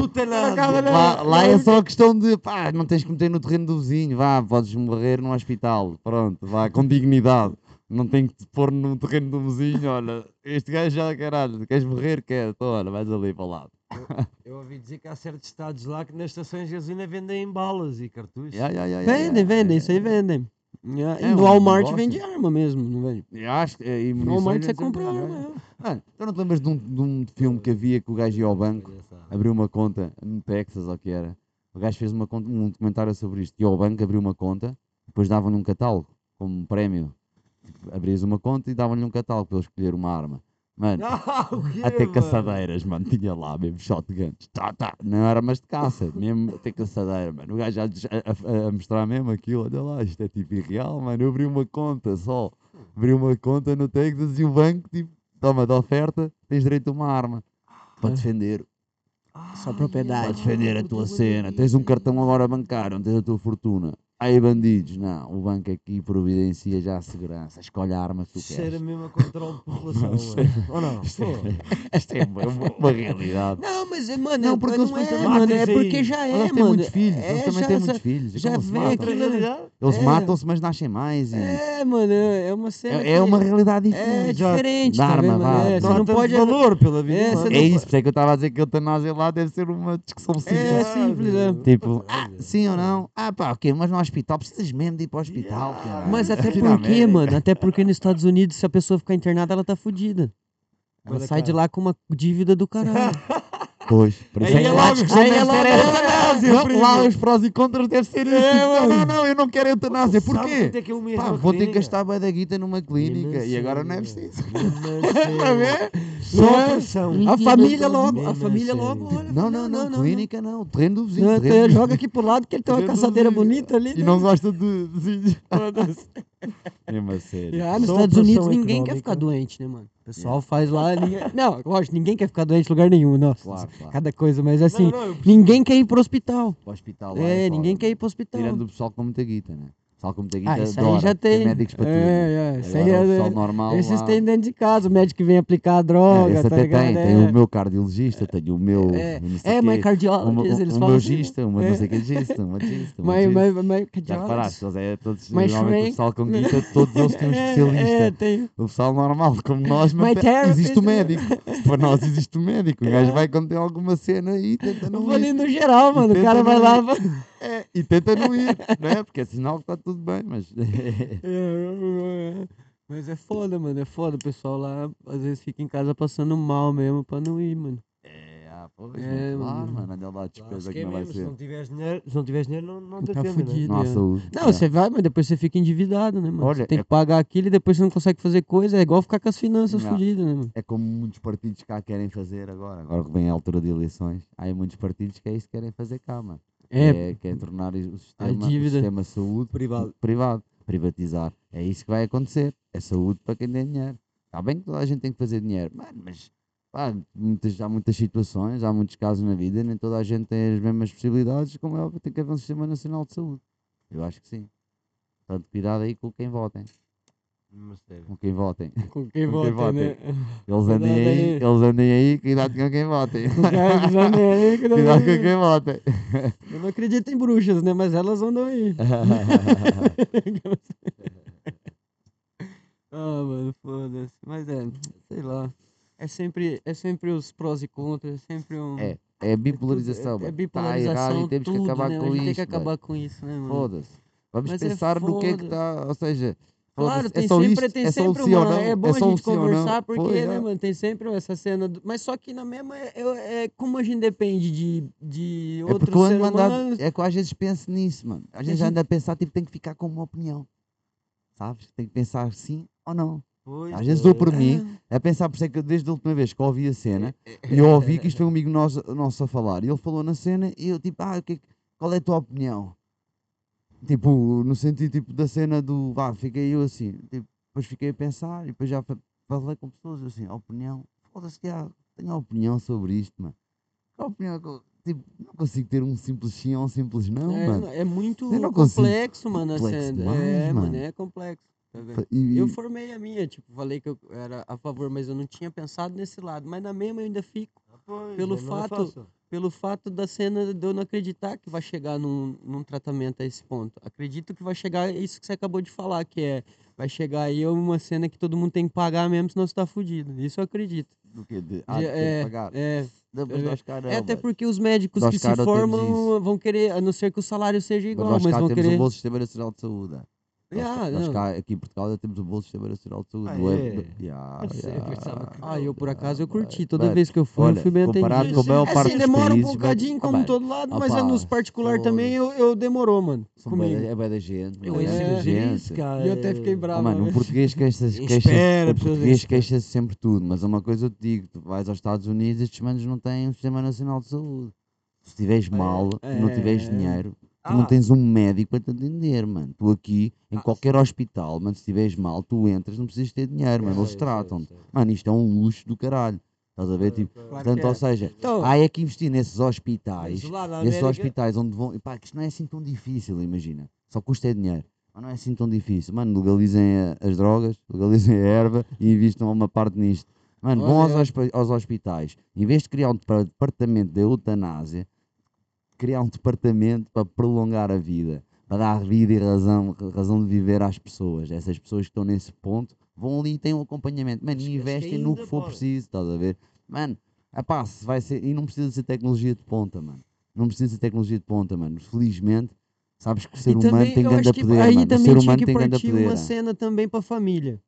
Lá, lá é só questão de pá, não tens que meter no terreno do vizinho, vá, podes morrer num hospital, pronto, vá, com dignidade. Não tem que te pôr no terreno do vizinho, olha, este gajo já, caralho, queres morrer? Quer, então olha, vais ali para o lado. Eu ouvi dizer que há certos estados lá que nas estações de gasolina vendem balas e cartuchos. Ya, ya, ya, Vendem, vendem, É, isso aí vendem. Yeah, É e no Walmart vende arma mesmo, não vende? Eu acho que é, e No Walmart você é compra arma. é. Mano, tu não te lembras de um, de um filme que havia que o gajo ia ao banco, abriu uma conta no Texas, ou o que era? O gajo fez uma conta, um documentário sobre isto, ia ao banco, abriu uma conta, depois davam-lhe um catálogo, como um prémio. Tipo, abrias uma conta e davam-lhe um catálogo para ele escolher uma arma. Mano, Ah, quê, até mano? caçadeiras, mano, tinha lá mesmo shotguns, tá, tá, não armas de caça, mesmo até caçadeira, mano. O gajo a, a- a- mostrar mesmo aquilo, olha lá, isto é tipo irreal, mano. Eu abri uma conta só, abri uma conta no Texas e o banco, tipo, toma de oferta, tens direito a uma arma para defender, Só propriedade. para defender a tua cena. Tens um cartão agora bancário, onde tens a tua fortuna. Aí bandidos, não, o banco aqui providencia já a segurança, escolhe a arma que tu Cheira queres. mesmo a controle de população, mano. Ou não? Isto é, isto é uma, uma- realidade. Não, mas, é, mano, Não, é- porque não é, mano, é isso porque já é, Eles têm mano. muitos filhos, é, eles também já têm muitos filhos. já vem. Outra aquilo- realidade? Eles É. matam-se, mas nascem mais. E... É, mano, é é uma cena. É, é uma realidade É diferente. Já- diferente, tá arma, vá, mano? É, não pode. valor pela vida É, É isso, por isso é que eu estava a dizer que a eutanásia lá deve ser uma discussão simples. É simples, é. Tipo, ah, sim ou não? Ah, pá, ok, mas no hospital precisas mesmo de ir para o hospital. caralho. Mas até Aqui porque, mano, até porque nos Estados Unidos, se a pessoa ficar internada, ela tá fudida. Ela Olha, sai de cara. lá com uma dívida do caralho. Pois, por isso Aí é discussão aí é Não, primo. Lá os prós e contras deve ser isso. É, Tipo, não, não, não, eu não quero eutanásia. Porquê? é que é Pá, vou ter que gastar bué da guita numa clínica e agora não é preciso. Tá a ver? Só Não é? pressão. A família logo, a família logo olha. Não, fala, não, não, clínica não. Terreno do vizinho. Não, joga aqui pro lado que ele tem uma caçadeira vizinho. bonita ali. E né? não gosta de. de- Foda-se. Mesmo a sério. Ah, nos Só Estados Unidos ninguém quer econômica. ficar doente, né, mano? O pessoal faz lá. Ninguém... Não, lógico, ninguém quer ficar doente em lugar nenhum, nossa. Claro, claro. Cada coisa, mas assim, Não, não, ninguém quer ir pro hospital. O hospital lá É, é ninguém quer ir pro hospital. Tirando o pessoal com muita guita, né? O pessoal com muita guita Ah, isso aí já tem. médicos para tudo. É, é, isso aí Agora, o é- pessoal normal Esses lá... tem dentro de casa, o médico que vem aplicar a É, droga, esse tá até ligado? tem, é, tem o meu cardiologista, tenho o meu... É, é o, cardiologista, meu- eles o falam meu assim, gista, o meu é. não sei que gista, um gista, um Mas, gista. mas, mas, Já cardiologista. reparaste, eles é todos, Mas normalmente o pessoal com guita, todos eles têm um É, especialista. É, tem. O pessoal normal, como nós, mas existe o médico. Para nós existe o médico. O gajo vai quando tem alguma cena e tenta Eu não vou ali no geral, mano. O cara vai lá. É, e tenta não ir, não é? Porque é sinal que está tudo bem, mas... É, Mas é foda, mano. É foda. O pessoal lá às vezes fica em casa passando mal mesmo pra não ir, mano. É, ah, pois, É, mano, claro, mano. mano, olha lá a Claro, despesa que que é não vai mesmo, se ser. não tiveres dinheiro, se não tiveres dinheiro, não, não te Tá atendem, né? fudido. Não há é. saúde. Não, é. você vai, mas depois você fica endividado, né, mano? Olha, você tem é- que pagar aquilo e depois você não consegue fazer coisa. É igual ficar com as finanças Não. fodidas, né, mano? É como muitos partidos cá querem fazer agora. Agora que vem a altura de eleições, há aí muitos partidos que é isso que querem fazer cá, mano. É, É, quer tornar o sistema, o sistema de saúde Privado. privado, privatizar. É isso que vai acontecer. É saúde para quem tem dinheiro. Está bem que toda a gente tem que fazer dinheiro, mano, mas pá, muitas, há muitas situações, há muitos casos na vida, nem toda a gente tem as mesmas possibilidades, como é óbvio, tem que haver um sistema nacional de saúde. Eu acho que sim. Portanto, cuidado aí com quem votem. Mas. Com quem votem. com quem com vota, quem votem. né? Eles andem Cuidado aí, aí. eles andem aí, cuidado com quem votem. Já nem aí, não- Cuidado com quem votem. Eu não acredito em bruxas, né? Mas elas andam aí. Ah, mano, foda-se. Mas é, sei lá. É sempre, é sempre os prós e contras, é sempre um. É, é bipolarização. É, é bipolarização. Tá errado e temos tudo, que acabar né? com A gente isto. tem que acabar com isso, né, mano? Foda-se. Vamos Mas é pensar no que é que foda. está. Ou seja, Claro, foda-se, tem é sempre, isto, tem é sempre uma. não, É bom só a gente conversar, porque, Foi, né, é. mano, tem sempre essa cena. do- Mas só que na mesma é, é- é como a gente depende de, de É outros eu seres a humanos. é que às vezes penso nisso, mano. Às vezes gente- ando a pensar, tipo, tem que ficar com uma opinião. Sabes? Tem que pensar sim ou não. Pois, Às vezes dou por é. mim, é pensar, por isso é que desde a última vez que eu ouvi a cena, e eu ouvi que isto foi um amigo nosso, nosso a falar, e ele falou na cena, e eu tipo, ah, é que- qual é a tua opinião? Tipo, no sentido tipo, da cena do, vá, fiquei eu assim, tipo, depois fiquei a pensar, e depois já fa- falei com pessoas assim, a opinião, foda-se que há, tenho opinião sobre isto, mano. Qual a opinião que eu, tipo, não consigo ter um simples sim ou um simples não, é, mano. é muito complexo, mano, a Complexo cena. demais, é, mano, é complexo. tá E, Eu formei a minha, tipo, falei que eu era a favor, mas eu não tinha pensado nesse lado. Mas na mesma eu ainda fico, Ah, pois, pelo é, não é fato-. Pelo fato da cena de eu não acreditar que vai chegar num, num tratamento a esse ponto. Acredito que vai chegar isso que você acabou de falar, que é, vai chegar aí uma cena que todo mundo tem que pagar mesmo, senão você tá fudido. Isso eu acredito. do quê? De, ah, De- que é, pagar. é, mas é, até porque os médicos Nós que se temos formam vão querer, a não ser que o salário seja Mas igual, nós mas, cá vão querer. o Bolso Sistema Nacional de Saúde. É. Nós, Ah, cá, aqui em Portugal, já temos o Bolso Sistema Nacional de Saúde. Ah, é? do- Ya, Eu sei, que Ah, eu por acaso eu mano. curti. Toda Mano, vez que eu fui, olha, eu fui bem comparado atendido. com a maior É parte assim, dos demora um países, bocadinho, como Ah, todo lado, ah, mas é pá, nos particular também eu, eu demorou, mano. Comigo. é bué da gente. Eu é gente. cara. E eu até fiquei Oh, bravo. mano, né? um português queixa-se queixa o espera. queixa-se sempre tudo, mas uma coisa eu te digo, tu vais aos Estados Unidos, estes manos não têm um sistema nacional de saúde. Se estiveres mal, É. não tiveres dinheiro, tu não Ah. tens um médico para te atender, mano. Tu aqui, em Ah, qualquer hospital, mano, se estiveres mal, tu entras, não precisas ter dinheiro, mano, eles tratam-te. Mano, isto é um luxo do caralho. Estás a ver? Tipo, Claro portanto, é. ou seja, Então, há é que investir nesses hospitais, nesses hospitais onde vão. Pá, que isto não é assim tão difícil, imagina. Só custa é dinheiro. Mas não é assim tão difícil. Mano, legalizem a- as drogas, legalizem a erva e invistam uma parte nisto. Mano, vão aos, aos hospitais. Em vez de criar um depar- departamento de eutanásia, criar um departamento para prolongar a vida, para dar vida e razão, razão de viver às pessoas. Essas pessoas que estão nesse ponto vão ali e têm um acompanhamento. Mano, investem no que for pode. preciso, estás a ver? Mano, epá, se vai ser. E não precisa ser tecnologia de ponta, mano. Não precisa ser tecnologia de ponta, mano. Felizmente, sabes que o ser e humano também, tem eu grande acho que poder, aí mano. O também ser tinha humano que tem grande partir poder. uma cena também pra família.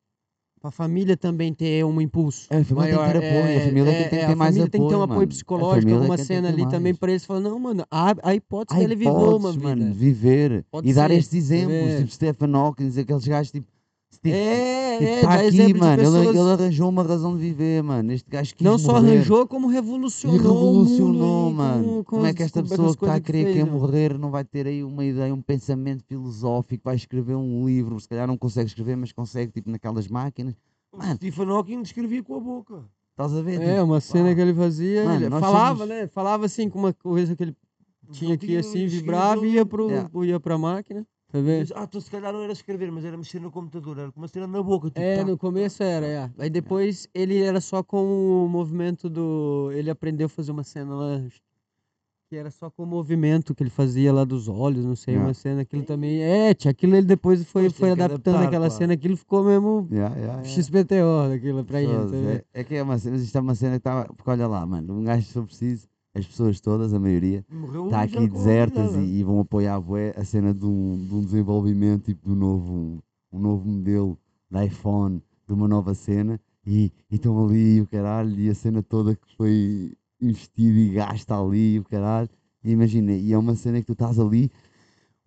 Pra família também ter um impulso. É, a família tem que ter apoio, a família tem que ter a mais família tem que ter um apoio, apoio mano. A psicológico, alguma é cena ali também mais. pra eles falar, não, mano, há, há hipótese Há dele viver uma hipóteses, vida. mano, viver Pode e dar ser, estes exemplos, é. tipo Stephen Hawking, aqueles gajos tipo tipo, É, tipo, é, tá dá aqui, mano. Ele, pessoas- ele arranjou uma razão de viver, mano. Este gajo quis Não só morrer. arranjou, como E revolucionou. revolucionou, o mundo mano. com- com Como é que esta pessoa que está a querer que fez, é mano. morrer não vai ter aí uma ideia, um pensamento filosófico, vai escrever um livro, se calhar não consegue escrever, mas consegue, tipo, naquelas máquinas. Mano. Stephen Hawking escrevia com a boca. Estás a ver? É, Tipo, uma cena pá. que ele fazia. Mano, ele falava, somos- né? Falava assim com uma coisa que ele tinha aqui assim, vibrava e ia, pro, Yeah. ia pra máquina. Tá vendo? Ah, então se calhar não era escrever, mas era mexer no computador, era com uma cena na boca. Tipo, É, tá. no começo era, é. Aí depois ele era só com o movimento do. Ele aprendeu a fazer uma cena lá. Que era só com o movimento que ele fazia lá dos olhos, não sei, É. uma cena. Aquilo também. É, tia, aquilo ele depois foi, Pois, foi adaptando adaptar, aquela claro. cena, aquilo ficou mesmo yeah, yeah, yeah. XPTO daquilo pra tá vendo? é, é que é uma cena, é uma cena que estava. Porque olha lá, mano, um gajo se for preciso, as pessoas todas, a maioria, Morreu está aqui desertas e, e vão apoiar a bué a cena de um, de um desenvolvimento tipo do novo, um, um novo modelo de iPhone, de uma nova cena e e estão ali e o caralho e a cena toda que foi investida e gasta ali e o caralho. E imagina, e é uma cena que tu estás ali,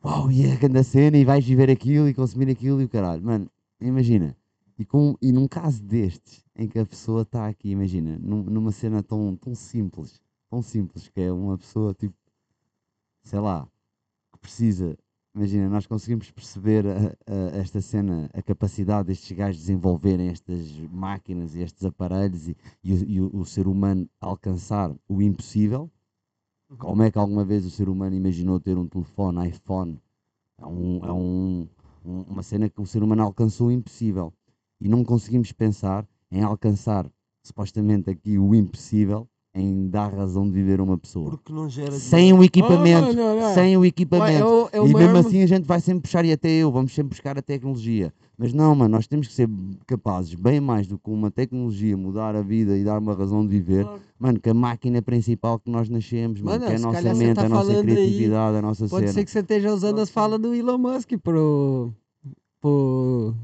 uau, e é a grande cena e vais viver aquilo e consumir aquilo e o caralho. Mano, imagina, e, com, e num caso destes, em que a pessoa está aqui, imagina, num- numa cena tão, tão simples, tão simples, que é uma pessoa tipo, sei lá, que precisa, imagina, nós conseguimos perceber a- a- esta cena, a capacidade destes gajos desenvolverem estas máquinas e estes aparelhos e, e o- e o, o ser humano alcançar o impossível. Como é que alguma vez o ser humano imaginou ter um telefone iPhone? É, um, é um, um- uma cena que o ser humano alcançou o impossível. E não conseguimos pensar em alcançar, supostamente aqui, o impossível, em dar razão de viver a uma pessoa. Porque não gera Sem o equipamento. Oh, não, não. Sem o equipamento. é o- é o e mesmo mo- assim a gente vai sempre puxar, e até eu, vamos sempre buscar a tecnologia. Mas não, mano, nós temos que ser capazes, bem mais do que uma tecnologia mudar a vida e dar uma razão de viver, Claro. mano, que a máquina principal que nós nascemos, mano, Mano, que é a nossa mente, tá a nossa falando aí, criatividade, a nossa Pode cena. ser que você esteja usando as falas do Elon Musk pro. pro.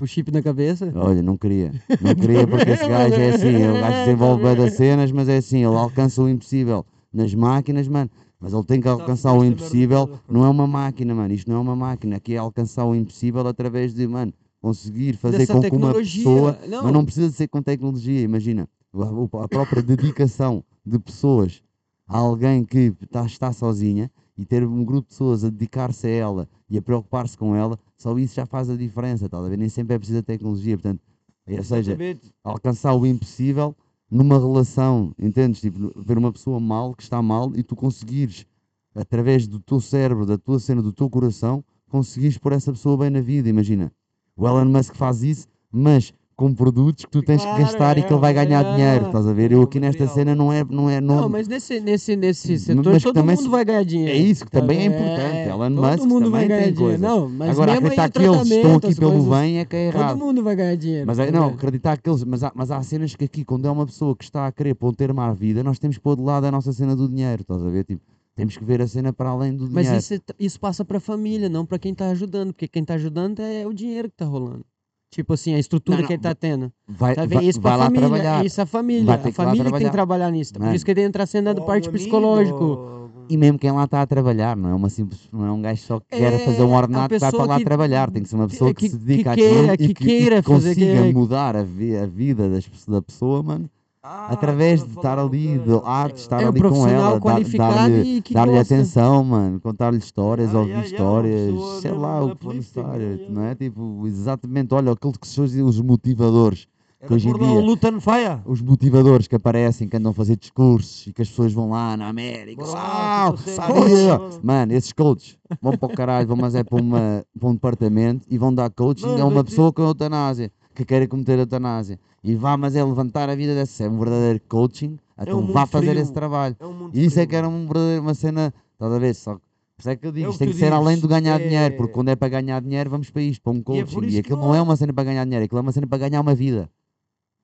Pro chip na cabeça. Olha, não queria. Não queria porque esse gajo é assim, o gajo desenvolve bué das cenas, mas é assim, ele alcança o impossível nas máquinas, mano. Mas ele tem que alcançar o impossível, não é uma máquina, mano. Isto não é uma máquina. Aqui é alcançar o impossível através de, mano, conseguir fazer Dessa com que uma pessoa. Não, Mas não precisa de ser com tecnologia, imagina. A, própria dedicação de pessoas a alguém que tá, está sozinha e ter um grupo de pessoas a dedicar-se a ela e a preocupar-se com ela, só isso já faz a diferença, tá a ver? Nem sempre é preciso a tecnologia, portanto, ou seja, alcançar o impossível numa relação, entendes? Tipo, ver uma pessoa mal, que está mal, e tu conseguires, através do teu cérebro, da tua cena, do teu coração, conseguires pôr essa pessoa bem na vida, imagina. O Elon Musk faz isso, mas com produtos que tu tens Claro, que gastar e que é, ele vai ganhar é. dinheiro, estás a ver? Eu aqui nesta cena não é, não é, Não, não, mas nesse, nesse, nesse Mas setor que todo também mundo se- vai ganhar dinheiro. é isso que também é vendo? importante. Elon todo Musk mundo vai ganhar tem dinheiro. coisas. Não, mas Agora, acreditar o que eles estão tratamento, aqui pelo coisas, bem é que é errado. Todo mundo vai ganhar dinheiro. Mas aí, não, acreditar que eles. Mas há, mas há cenas que aqui, quando é uma pessoa que está a querer pôr um termo à vida, nós temos que pôr de lado a nossa cena do dinheiro, estás a ver? Tipo, temos que ver a cena para além do Mas dinheiro. isso, é- isso passa pra família, não pra quem tá ajudando. Porque quem tá ajudando é o dinheiro que tá rolando. Tipo assim, a estrutura Não, não, que ele tá tendo. vai, Tá vendo? vai, Isso pra vai lá família. trabalhar. Isso é a família. Vai ter A que família que tem que trabalhar. nisso. Por Mano. isso que ele entra a cena do parte psicológico. E mesmo quem lá está a trabalhar, não é, uma simples, não é um gajo só que quer fazer um É, a ordenado que vai para lá que- trabalhar. Tem que ser uma que- pessoa que, que- se que dedica queira- àquilo que e que, e queira que fazer, que- consiga mudar a, vi- a vida das, da pessoa, mano, Ah, através de estar ali, de arte, estar É um ali com ela, dar- dar-lhe dar-lhe gosta. atenção, mano, contar-lhe histórias, Ah, ouvir yeah, yeah, uma histórias, pessoa sei lá, o que for necessário, yeah, yeah. não é? Tipo, exatamente, olha, aquilo que são os- os motivadores, que hoje em dia- Lutan os motivadores que aparecem, que andam a fazer discursos e que as pessoas vão lá na América, lá, "Uau, eu sei, sabia?" mano, esses coaches vão para o caralho, vão, mas é para, uma, para um departamento e vão dar coaching a uma pessoa com eutanásia, que quer cometer eutanásia. E vá, mas é levantar a vida dessa, é um verdadeiro coaching, então um mundo vá fazer frio. esse trabalho. É um E isso é frio, que era um verdadeiro, uma cena, estás a ver? Só que, por isso é que eu digo, É isto tem que ser além do ganhar é- dinheiro, porque quando é para ganhar dinheiro, vamos para isto, para um E é coaching. E, que aquilo não não é uma cena para ganhar dinheiro, aquilo é uma cena para ganhar uma vida.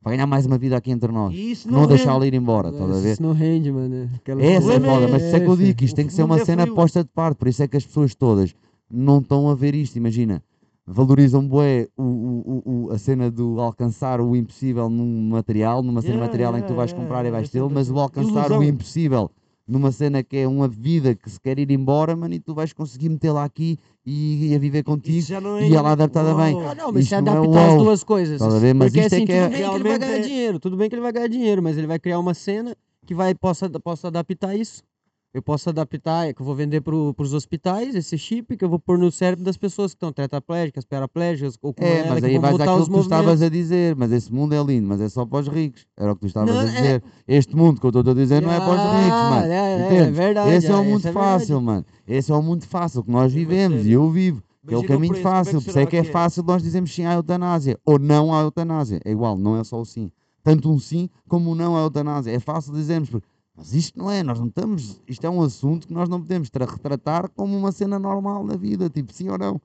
Para ganhar mais uma vida aqui entre nós. E Não, não deixá-la rende. ir embora, estás a ver? Isso não rende, mano. Aquela Essa é foda, é mas por isso é que eu digo isto tem que ser uma é cena posta de parte, por isso é que as pessoas todas não estão a ver isto, imagina. Valorizam bué o, o, o, o- a cena do alcançar o impossível num material, numa cena Yeah, material em que tu yeah, vais yeah, comprar e yeah, vais é tê-lo, mas o alcançar o Ilusão. impossível numa cena que é uma vida que se quer ir embora, mano, e tu vais conseguir metê-la aqui e, e a viver contigo. Isso já não é e ela adaptada bem. Uau. Ah, não, mas Isto se não é adaptar as duas coisas. A ver? Mas Porque isto é assim, que tudo é- bem que ele vai ganhar é- dinheiro, tudo bem que ele vai ganhar dinheiro, mas ele vai criar uma cena que vai possa, possa adaptar isso. Eu posso adaptar, é que eu vou vender para os hospitais esse chip que eu vou pôr no cérebro das pessoas que estão tetraplégicas, paraplégicas, ou como É, ela, mas aí vais àquilo que tu estavas a dizer, mas esse mundo é lindo, mas é só para os ricos. Era o que tu estavas Não, a é- dizer. Este mundo que eu estou a dizer não é para os ricos, Ah, mano. é, é, é Entendes? verdade, Esse é é, um mundo essa é verdade. fácil, mano. Esse é um mundo fácil que nós vivemos e eu vivo. Que é o Imagina o caminho preço, como é que fácil, por isso é será que é que é? fácil nós dizemos sim à eutanásia ou não à eutanásia. É igual, não é só o sim. Tanto um sim como um não à eutanásia. É fácil dizermos, porque, mas isto não é, nós não estamos, isto é um assunto que nós não podemos tra- retratar como uma cena normal na vida, tipo sim ou não.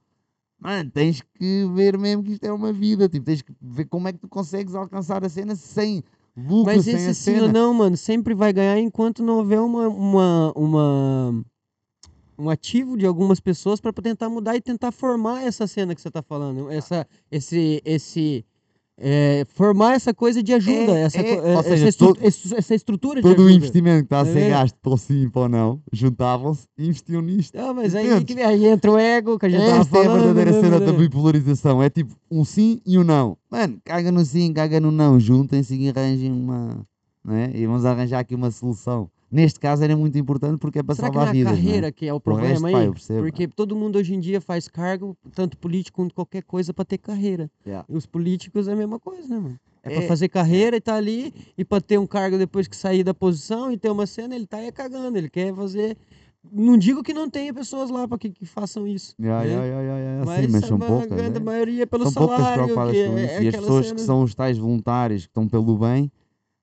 Mano, tens que ver mesmo que isto é uma vida, tipo, tens que ver como é que tu consegues alcançar a cena sem lucro, Mas sem a esse sim cena. ou não, mano, sempre vai ganhar enquanto não houver uma, uma, uma- um ativo de algumas pessoas para tentar mudar e tentar formar essa cena que você tá falando. Essa, esse, esse, é, formar essa coisa de ajuda, É, essa, é. é, Ou essa, seja, estru- todo- essa estrutura de Todo o ajuda. investimento que está a Tá ser gasto para o sim e para o não, juntavam-se e investiam nisto. Ah, mas aí, que aí entra o ego que a gente Esta é a falando. verdadeira né, cena da mano? bipolarização. É tipo um sim e um não. Mano, caga no sim, caga no não. Juntem-se e arranjem uma. Não é? E vamos arranjar aqui uma solução. Neste caso era muito importante porque é para Será que salvar é a vidas. não é? carreira que é o problema resto, aí? pá, Porque todo mundo hoje em dia faz cargo, tanto político quanto qualquer coisa, pra ter carreira. Yeah. E os políticos é a mesma coisa, né, mano? É, pra É. fazer carreira e tá ali, e pra ter um cargo depois que sair da posição e ter uma cena, ele tá aí cagando. Ele quer fazer. Não digo que não tenha pessoas lá pra que, que façam isso. Yeah, né? yeah, yeah, yeah. Mas, Sim, mas a são poucas. grande né? maioria é pelo São salário, que é, é E as pessoas cena- que são os tais voluntários que estão pelo bem,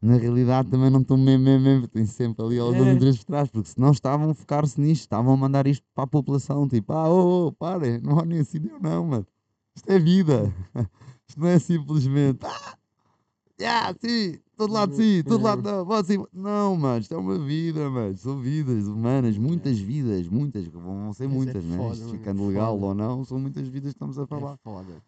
na realidade também não estão mesmo, mesmo, mesmo. Têm sempre ali alguns É. interesses por trás, porque senão estavam a focar-se nisto, estavam a mandar isto para a população. Tipo, ah, oh, oh, parem, não há nem assim, não, não, mano. Isto é vida. Isto não é simplesmente. Ah, yeah, sim, todo lado sim, todo lado não. sim. Não, mano, isto é uma vida, mano. São vidas humanas, muitas vidas, muitas, vão ser é muitas, né? foda, Isto mano, ficando legal foda. ou não, são muitas vidas que estamos a falar. É foda.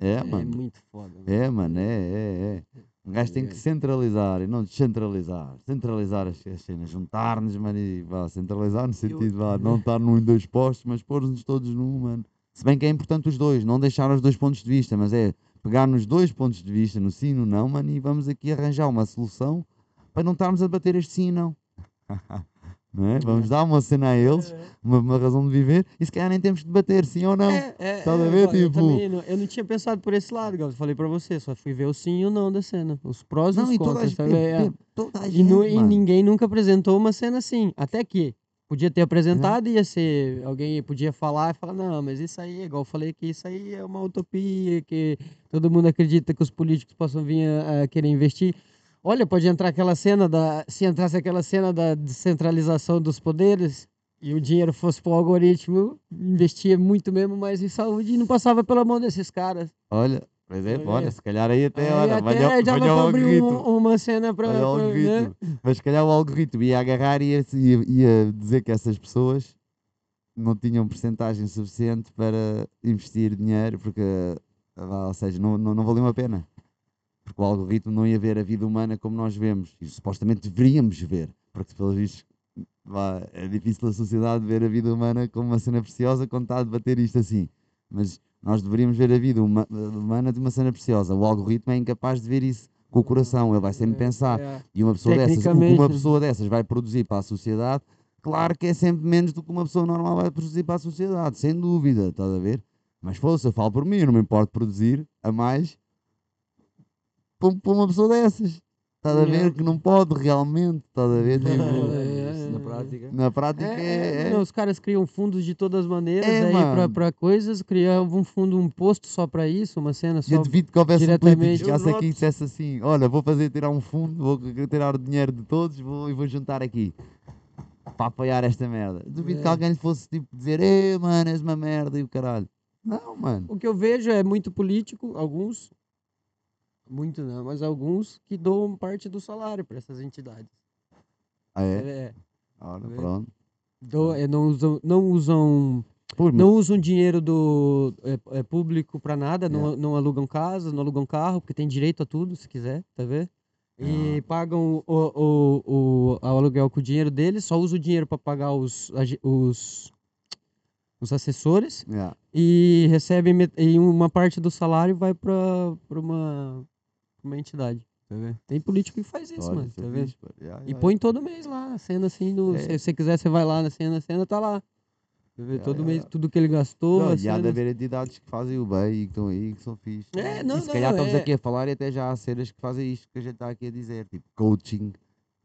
É, É, mano. muito foda. mano. É, mano, é, é, é. Um gajo tem que centralizar e não descentralizar. Centralizar as, as cenas, juntar-nos, mano, e vá, centralizar no sentido, vá, não estar num dois postos, mas pôr-nos todos num, mano. Se bem que é importante os dois, não deixar os dois pontos de vista, mas é pegar nos dois pontos de vista, no sim e no não, mano, e vamos aqui arranjar uma solução para não estarmos a bater este sim e não. é? Vamos dar uma cena a eles, uma, uma razão de viver, e se calhar nem temos de debater sim ou não. É, é, Estás a é, ver, eu, eu tipo- também não, eu não tinha pensado por esse lado, eu falei pra você, só fui ver o sim e o não da cena. Os prós e Não, os e toda a contras. gente, também, é. toda a E, gente, e ninguém nunca apresentou uma cena assim. Até que podia ter apresentado ia ser. Alguém podia falar e falar, não, mas isso aí, igual eu falei que isso aí é uma utopia, que todo mundo acredita que os políticos possam vir a, a querer investir. Olha, pode entrar aquela cena da. Se entrasse aquela cena da descentralização dos poderes e o dinheiro fosse para o algoritmo, investia muito mesmo mais em saúde e não passava pela mão desses caras. Olha, é, É. olha, se calhar aí até, Aí olha, até valha, já vai o pra abrir algoritmo. um- uma cena para. Olha o algoritmo. Mas se calhar o algoritmo ia agarrar e ia, ia, ia dizer que essas pessoas não tinham porcentagem suficiente para investir dinheiro, porque, ah, ou seja, não, não, não valiam a pena. Porque o algoritmo não ia ver a vida humana como nós vemos. E supostamente deveríamos ver. Porque, pelos vistos, vá, é difícil a sociedade ver a vida humana como uma cena preciosa quando está a debater isto assim. Mas nós deveríamos ver a vida huma- humana de uma cena preciosa. O algoritmo é incapaz de ver isso com o coração. Ele vai sempre pensar. É. E uma pessoa dessas, uma pessoa dessas vai produzir para a sociedade, claro que é sempre menos do que uma pessoa normal vai produzir para a sociedade, sem dúvida, estás a ver? Mas fosse, eu falo por mim, eu não me importo produzir a mais para para uma pessoa dessas. Estás a ver? Que não pode realmente, estás a ver? Tipo, É, na prática. na prática É, é. é, é- não, os caras criam fundos de todas as maneiras É, aí pra coisas, criavam um fundo, um posto só pra isso, uma cena só. eu devido que houvesse um político que diretamente. chegasse Eu aqui e noto- dissesse assim: Olha, vou fazer tirar um fundo, vou tirar o dinheiro de todos vou, e vou juntar aqui para apoiar esta merda. Duvido que É. alguém lhe fosse tipo dizer: Ei, mano, és uma merda e o caralho. Não, mano. O que eu vejo é muito político, alguns, muito não, mas alguns que doam parte do salário pra essas entidades. Ah, é? É, Ora, É. pronto. do- é, não usam, não usam, Por não usam dinheiro do é, é, público pra nada, não, Yeah. não alugam casa, não alugam carro, porque tem direito a tudo, se quiser, tá vendo? E pagam o, o, o, o aluguel com o dinheiro deles, só usa o dinheiro para pagar os, os, os assessores Yeah. e recebe met- e uma parte do salário vai para uma, pra uma entidade. Tá? Tem político que faz isso, Olha, mano. é Tá vendo? Yeah, E yeah, põe todo mês lá, a cena assim, É. se você quiser, você vai lá na cena, a cena tá lá. Tá? Yeah, todo yeah, mês, tudo que ele gastou. Não, e há de haver entidades que fazem o bem e que estão aí, que são fixe. É, E não, se não, calhar estamos é- aqui a falar e até já há cenas que fazem isto que a gente está aqui a dizer, tipo coaching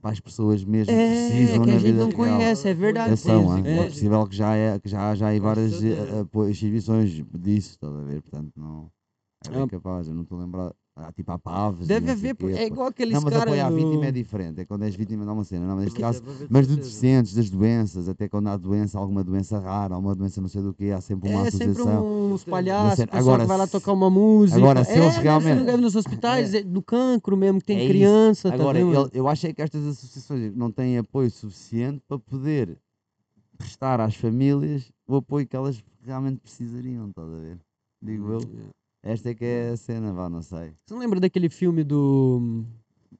para as pessoas mesmo que É, precisam que na a gente não real. conhece, é verdade. Hein? sim. é possível que já, é, que já, já há várias eh, apo- instituições disso, estás a ver? Portanto, não é bem Ah. capaz, eu não estou a lembrar. Ah, tipo, há paves. e Deve haver, quê, é igual aqueles Não, mas caras. apoiar a vítima é diferente. É quando és vítima de uma cena. Não, mas neste caso, mas certeza. deficientes, das doenças, até quando há doença, alguma doença rara, alguma doença não sei do que, há sempre uma É sempre associação. uns palhaços, cena- o pessoal agora, que vai lá tocar uma música. agora, se é, eles né, realmente- nos hospitais, é do cancro mesmo, que tem É criança, Agora, ele- eu acho é que estas associações não têm apoio suficiente para poder prestar às famílias o apoio que elas realmente precisariam, estás a ver? Digo eu. Esta é que é a cena, vá, não sei. Você não lembra daquele filme do.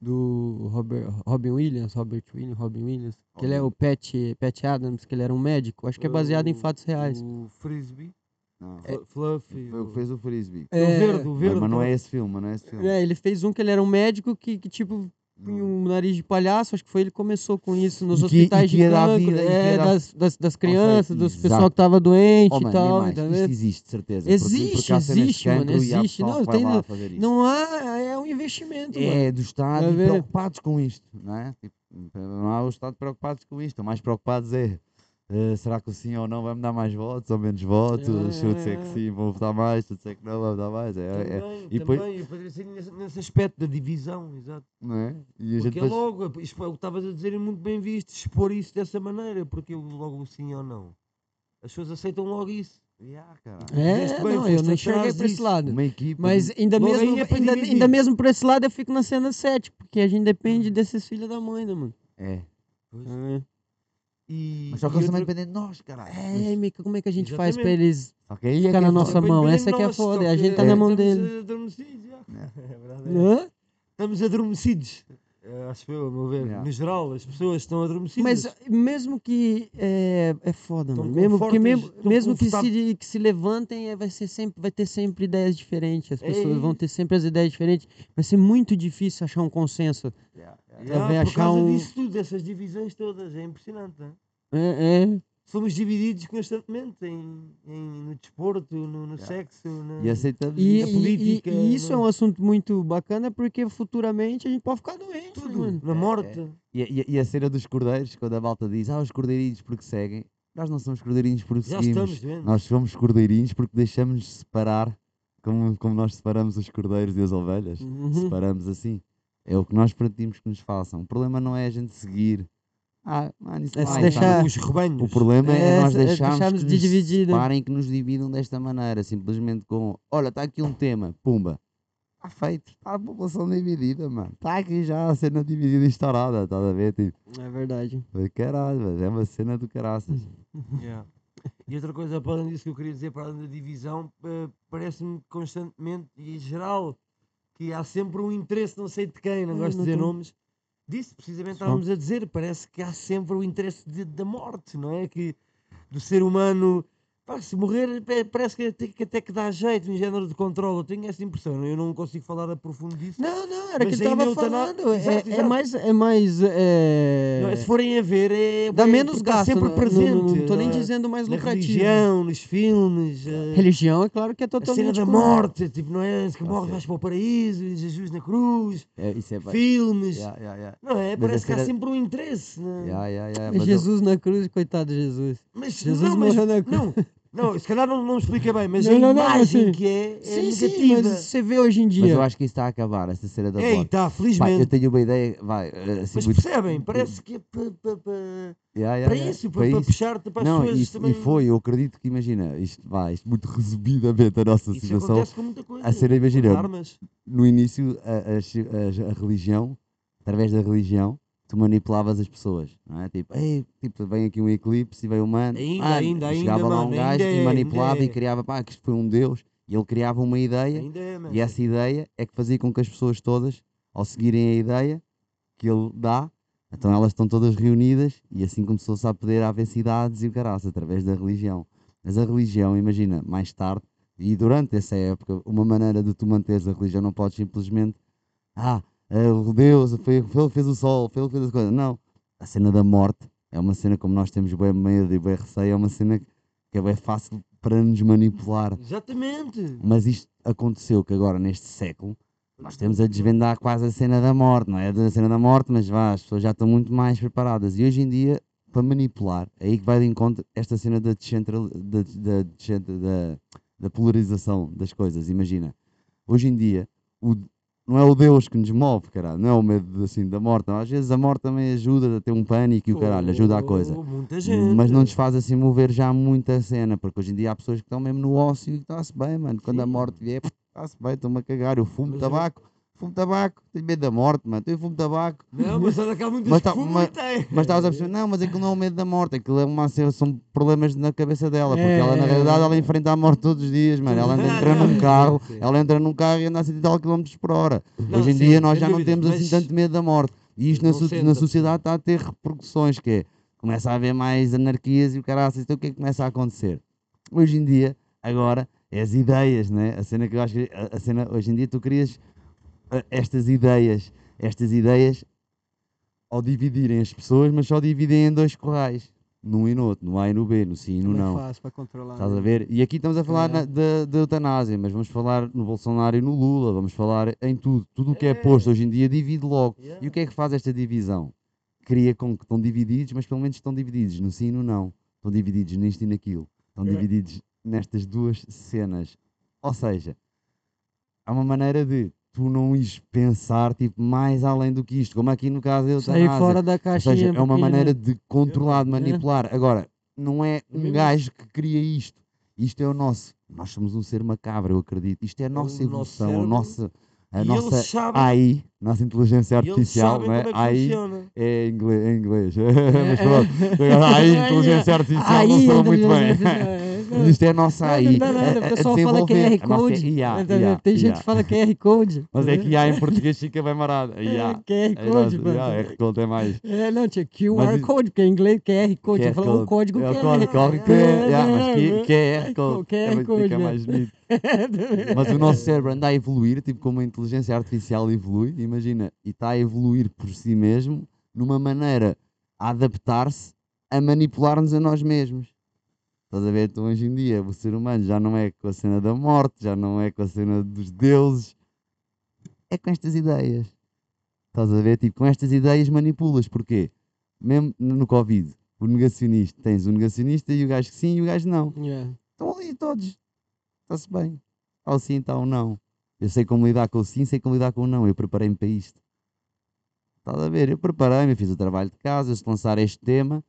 Do Robert, Robin Williams, Robert Williams, Robin Williams, que ele é o Pat, Pat Adams, que ele era um médico, acho que é baseado em O- fatos reais. O Frisbee. Não. É, Fluffy. Foi o que fez o Frisbee. O É, verde, o Mas, verde. mas não é esse filme, mas não é esse filme. É, ele fez um que ele era um médico que, que tipo. Um nariz de palhaço, acho que foi ele que começou com isso nos que- hospitais de ia é, das, das, das crianças, dos pessoal exato. que tava doente Oh, e mano, tal, mais. tá Isto existe, certeza. Existe, existe, mano, existe. pessoal Não, tem. Não há, é um investimento, mano. É, do Estado Tá preocupados com isto, não é? Tipo, não há o Estado preocupados com isto, estão mais preocupados é eh, será que o sim ou não vai me dar mais votos ou menos votos? É, Se eu disser é, que é. sim, vou votar mais, se eu disser que não, vou votar mais. É, é, Também, e depois- também, eu poderia ser nesse, nesse aspecto da divisão, exato. não é? E a gente Porque é depois- logo, isto é o que estavas a dizer é muito bem visto, expor isso dessa maneira, porque eu logo o sim ou não. As pessoas aceitam logo isso. Yeah. É, bem, não, eu não enxerguei por esse lado. Mas ainda mesmo, é ainda, ainda mesmo por esse lado eu fico na cena 7, porque a gente depende desses filhos da mãe, né, mano? É. É, E, Mas só que eles outra- dependem de nós, caralho. é Mica, como é que a gente faz pra Exatamente. eles Só que aí é ficar na é nossa mão? Essa de que é nós, foda, a gente tá na mão estamos dele. adormecidos, já. É verdade, é. Hã? Estamos adormecidos, acho eu, meu ver. Yeah. No geral, as pessoas estão adormecidas. Mas mesmo que é, é foda, mano. Mesmo, confortáveis, mesmo, mesmo que, se, que se levantem, é, vai, ser sempre, vai ter sempre ideias diferentes. As É pessoas vão isso. ter sempre as ideias diferentes. Vai ser muito difícil achar um consenso. Yeah, yeah. Yeah, por achar causa um- disso tudo, dessas divisões todas, é impressionante. Não é? É, é. Somos divididos constantemente em, em- no desporto, no, no Yeah. sexo, na... E aceitamos E, a isso. e- e- política, e isso é no- um assunto muito bacana porque futuramente a gente pode ficar doente, tudo, mano? na morte. E, e- e a cena dos cordeiros, quando a malta diz, ah, os cordeirinhos porque seguem, nós não somos cordeirinhos porque Já seguimos. estamos doentes. Nós somos cordeirinhos porque deixamos separar, como, como nós separamos os cordeiros e as ovelhas. Uhum. Separamos assim. É o que nós permitimos que nos façam. O problema não é a gente seguir. Ah, mano, isso não se há, deixar-? Os rebanhos. O problema é, É, nós deixarmos, deixarmos que de nos dividir, separem, que nos dividam desta maneira. Simplesmente com, olha, está aqui um tema, pumba. Está feito. Está a população dividida, mano. Está aqui já a cena dividida e estourada, estás a ver? Tipo, É verdade. Foi Caralho, mas é uma cena do caraças. Yeah. E outra coisa, para além disso que eu queria dizer, para além da divisão, eh, parece-me constantemente e em geral que há sempre um interesse, não sei de quem, não gosto de dizer nomes, disso precisamente estávamos a dizer, parece que há sempre o interesse de- da morte, não é? Que do ser humano, pá, se morrer pa- parece que até, que até que dá jeito, um género de controle, eu tenho essa impressão, eu não consigo falar a profundo disso. Não, não, era que ele ainda tava eu tá na- falando. É, Exato, é mais. É mais é... Não? Se forem a ver, é, Dá é- menos está gasto. sempre não- presente. Não, tô nem é? dizendo mais na lucrativo. religião, nos filmes. eh, Religião, é claro que é A cena totalmente. da morte, tipo, não é? Que morre, vais para o paraíso, e Jesus na cruz, É, isso é filmes, Yeah, yeah, yeah. não é? Mas Parece que há sempre um interesse, não é? Mas eu- Jesus na cruz, coitado de Jesus. Mas, Jesus não, mas, morreu na cruz. não, não, se calhar não, não explica bem, mas Não, a não, não, imagem assim, que é, é sim, sim, negativa. mas você vê hoje em mas dia. eu acho que isso está a acabar, essa cena da Ei, morte. tá, Pá, eu felizmente. tenho uma ideia, vai, eh, assim, Mas muito... percebem, parece que é para, para, para, Yeah, yeah, para yeah, isso, para para, puxar-te para as Não, pessoas isto, também. e foi, eu acredito que, imagina, isto, vai, isto muito resumidamente a nossa Isso situação. acontece com muita coisa. a cena, imagina, armas. no início, a, a- a- a religião, através da religião, tu manipulavas as pessoas, não é? Tipo, Ei, tipo, vem aqui um eclipse e veio um mano, Ainda, mano, ainda, ainda, chegava lá um mano, gajo ainda e é, ainda manipulava e é. criava, pá, que isto foi um deus, e ele criava uma ideia, Ainda é, e essa ideia é que fazia com que as pessoas todas ao seguirem a ideia que ele dá, então elas estão todas reunidas e assim começou-se a poder haver cidades e o caraças através da religião. Mas a religião, imagina, mais tarde e durante essa época, uma maneira de tu manteres a religião não podes simplesmente, ah, o Deus, foi, foi ele que fez o sol, foi ele que fez as coisas. Não, a cena da morte é uma cena como nós temos bem medo e bem receio, é uma cena que é bem fácil para nos manipular. Exatamente. Mas isto aconteceu que agora, neste século, nós temos a desvendar quase a cena da morte, não é a cena da morte, mas vá, as pessoas já estão muito mais preparadas. E hoje em dia, para manipular, é aí que vai de encontro esta cena da, descentral, da, da, da, da polarização das coisas. Imagina, hoje em dia, o, não é o Deus que nos move, caralho, não é o medo assim, da morte. não. Às vezes a morte também ajuda a ter um pânico e o caralho, ajuda a coisa. Oh, Muita gente. Mas não nos faz assim mover já muita cena, porque hoje em dia há pessoas que estão mesmo no ócio e está-se bem, mano. Quando a Sim. morte vier, está-se bem, estou-me a cagar. Eu fumo Mas eu- tabaco, fumo tabaco, tenho medo da morte, mano. Eu fumo tabaco. Não, mas que há muitas Mas tá- mas-. Mas estavas a perceber, não, mas aquilo não é o medo da morte, aquilo é uma, são problemas na cabeça dela, porque É, ela na realidade ela enfrenta a morte todos os dias, mano. Ela anda- entra não, num carro, ela entra num carro e anda a 100 e tal km por hora. Não, Hoje em sim, dia nós já não dúvida, temos assim tanto medo da morte. E isto na, Não na sociedade está a ter repercussões, que é, começa a haver mais anarquias e o caraças, então o que é que começa a acontecer? Hoje em dia, agora, é as ideias, né? A cena que eu acho que, a, a cena, hoje em dia tu crias eh, estas ideias, estas ideias, ao dividirem as pessoas, mas só dividem em dois corrais, num e no outro, no A e no B, no sim e no Não é não. fácil para controlar. Estás né? a ver? E aqui estamos a falar É. da, da eutanásia, mas vamos falar no Bolsonaro e no Lula, vamos falar em tudo. Tudo o que é posto hoje em dia divide logo. E o que é que faz esta divisão? Cria com que estão divididos, mas pelo menos estão divididos no sim e no não. Estão divididos nisto e naquilo. Estão É. divididos nestas duas cenas. Ou seja, há uma maneira de tu não ires pensar tipo, mais além do que isto, como aqui no caso da Sair fora da Ou caixinha. seja, é uma maneira de controlar, de É. manipular. Agora, não é um gajo que cria isto. Isto é o nosso. Nós somos um ser macabro, eu acredito. Isto é a nossa nosso evolução, a cérebro. nossa, a E nossa sabem, AI, nossa inteligência artificial, não é? é AI é inglês. É inglês. É, Mas pronto. AI, inteligência artificial, não Aí, sou muito bem. Inteligência Isto é a nossa Não, AI. não dá nada, a- o a pessoal fala que é R-Code. IA? IA, Tem gente que fala que é R-Code. Mas é que IA em português fica bem marado. IA. É, QR É Code, mano. IA, R-Code é mais. É, não, tinha QR Code, porque em inglês QR Code. QR que falar o Code. código É o QR. código, código que É, é, mas é, é. é R-Code. QR É, mas Code, fica mais bonito. Mas o nosso cérebro anda a evoluir, tipo como a inteligência artificial evolui, imagina, e está a evoluir por si mesmo numa maneira a adaptar-se a manipular-nos a nós mesmos. Estás a ver? Então hoje em dia o ser humano já não é com a cena da morte, já não é com a cena dos deuses, é com estas ideias. Estás a ver? Tipo, com estas ideias manipulas. Porquê? Mesmo no Covid, o negacionista, tens o negacionista e o gajo que sim e o gajo não. Yeah. Estão ali todos. Está-se bem. Está o sim, está o não. Eu sei como lidar com o sim, sei como lidar com o não. Eu preparei-me para isto. Estás a ver? Eu preparei-me, fiz o trabalho de casa, eu se lançar este tema,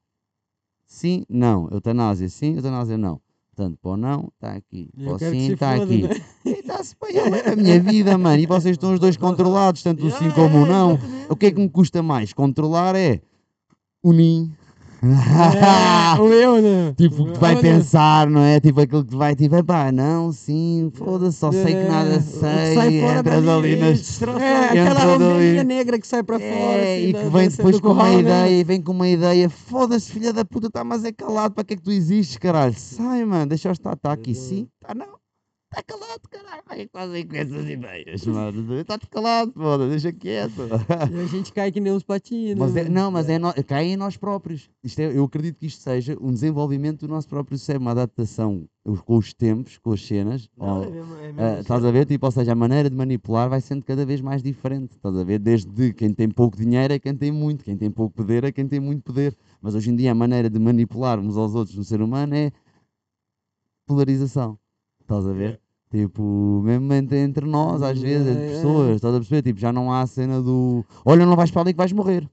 sim, não. Eutanásia, sim, eutanásia, não. Portanto, para o não, está aqui. Que sim, está aqui. né? E está-se bem, eu levo a minha vida, mano. E vocês estão os dois controlados, tanto o sim como o não. O que é que me custa mais? Controlar é o nim. É, o eu, né? Tipo, O que vai né? pensar, não é? Tipo, aquilo que vai, tipo, pá, não, sim, foda-se, só sei que nada É, sei. sai fora entras ali nas. É, aquela ovelhinha negra que sai pra fora. É, assim, e da- que vem da- depois com uma né? ideia, e vem com uma ideia, foda-se, filha da puta, tá, mas é calado, para que é que tu existes, caralho? Sai, mano, deixa eu estar, está aqui, sim, tá não, está calado, caralho, aí com essas ideias, mano, está-te calado, foda, deixa quieto. E a gente cai que nem uns patinhos. Mas né, é- mano? não, mas é no, cai em nós próprios. Isto é, eu acredito que isto seja um desenvolvimento do nosso próprio cérebro, uma adaptação com os tempos, com as cenas. Não, ó, é mesmo- é mesmo assim. estás a ver? Tipo, ou seja, a maneira de manipular vai sendo cada vez mais diferente. Estás a ver? Desde quem tem pouco dinheiro é quem tem muito, quem tem pouco poder é quem tem muito poder. Mas hoje em dia a maneira de manipular uns aos outros no ser humano é polarização. Estás a ver? Tipo, mesmo entre, nós, às vezes, entre pessoas, estás a perceber? Tipo, já não há a cena do olha, não vais para ali que vais morrer.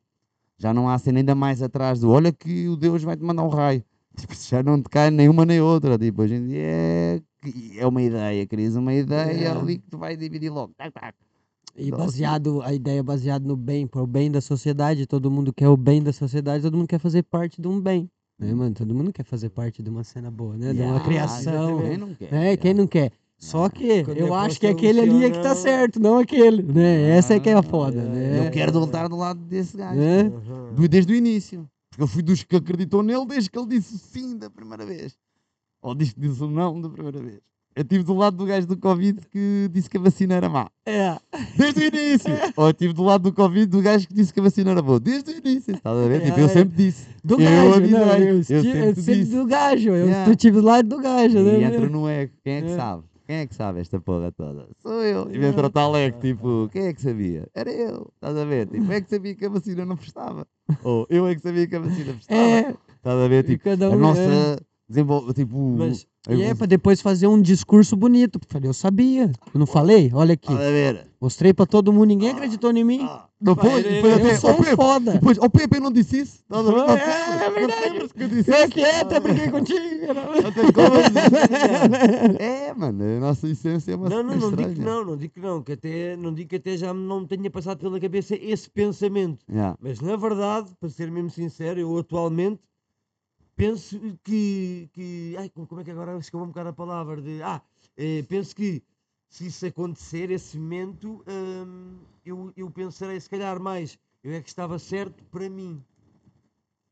Já não há a cena ainda mais atrás do olha que o Deus vai te mandar um raio. Tipo, já não te cai nenhuma nem outra. Tipo, hoje em dia é, é uma ideia, crias uma ideia É. ali que tu vai dividir logo. Tac, tac. E baseado, a ideia é baseada no bem, para o bem da sociedade, todo mundo quer o bem da sociedade, todo mundo quer fazer parte de um bem. Né, mano? Todo mundo quer fazer parte de uma cena boa, né? De uma Yeah, criação. Quem não quer? Né? Quem yeah. não quer? Só que Quando eu é acho que aquele ali é que tá certo, não aquele, né? Essa é que é a foda, é, né? Eu quero voltar do lado desse gajo. Né? Do- Desde o início. Porque eu fui dos que acreditou nele desde que ele disse o sim da primeira vez. Ou disse que disse o não da primeira vez. Eu estive do lado do gajo do Covid que disse que a vacina era má. É. Desde o início. Ou eu estive do lado do Covid do gajo que disse que a vacina era boa. Desde o início. Estás a ver? Tipo, eu É, sempre disse. Do Eu gajo, avisei, não, eu, eu eu sempre sempre disse. do gajo, eu Yeah. tu tive do lado do gajo, E né? entra no ego. Quem é que É. sabe? Quem é que sabe esta porra toda? Sou eu. E É. entra o tal ego, tipo, quem é que sabia? Era eu. Estás a ver? Tipo, é que sabia que a vacina não prestava. Ou eu é que sabia que a vacina prestava. É, Estás a ver? Tipo, cada a um, nossa é. desenvolve, tipo, Mas- E é evolu- pra depois fazer um discurso bonito. Falei, eu sabia. Eu não falei? Olha aqui. Mostrei pra todo mundo, ninguém acreditou em mim. Não Depois ele- até, Eu sou "Ó, um Pepe", foda. Depois, o Pepe não disse isso? Ver? Foi, Não é, é Não verdade. que eu disse É que é, até briguei contigo. Não tem como. É, mano, a nossa essência é uma Não, não, não digo que não, não digo que não, que até, não digo que até já não tenha passado pela cabeça esse pensamento. Mas na verdade, para ser mesmo sincero, eu atualmente penso que. que ai, como é que agora escapou um bocado a palavra? De, ah, eh, penso que se isso acontecer, esse momento, hum, eu, eu pensarei se calhar mais. Eu é que estava certo para mim.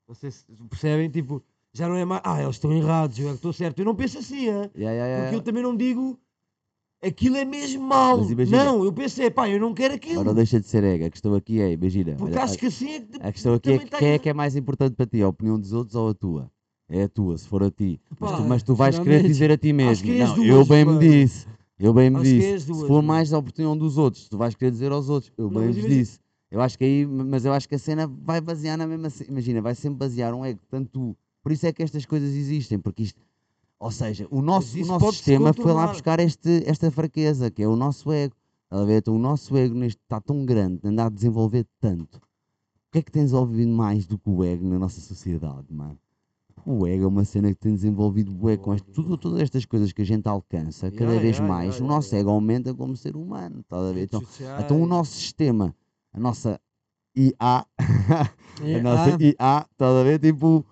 Não sei se percebem, tipo, já não é mais. Ah, eles estão errados, eu é que estou certo. Eu não penso assim, ah. Yeah, yeah, yeah. Porque eu também não digo aquilo é mesmo mau. Mas imagina- Não, eu pensei, pá, eu não quero aquilo. Agora deixa de ser ego. A questão aqui é, imagina. Porque olha, acho a- que assim é que. A questão aqui é também que quem é que é mais importante para ti, a opinião dos outros ou a tua? É a tua, se for a ti. Mas, Pá, tu, mas tu vais querer dizer a ti mesmo. que é as Não, duas, eu bem me disse. Eu bem me Acho que é disse. se duas, for mano. mais a opinião dos outros, tu vais querer dizer aos outros. Eu Não, bem mas vos imagina- disse. Eu acho que aí, mas eu acho que a cena vai basear na mesma. ce- Imagina, vai sempre basear um ego. Tanto tu. Por isso é que estas coisas existem, porque isto. Ou seja, o nosso, o nosso sistema foi lá buscar este, esta fraqueza, que é o nosso ego. A ver? Então, o nosso ego neste está tão grande, anda a desenvolver tanto. O que é que tem desenvolvido mais do que o ego na nossa sociedade, mano? O ego é uma cena que tem desenvolvido bué com este, tudo, todas estas coisas que a gente alcança, cada vez mais, o nosso ego aumenta como ser humano, estás a ver? Então, então o nosso sistema, a nossa IA, a nossa IA, estás a ver? Tipo,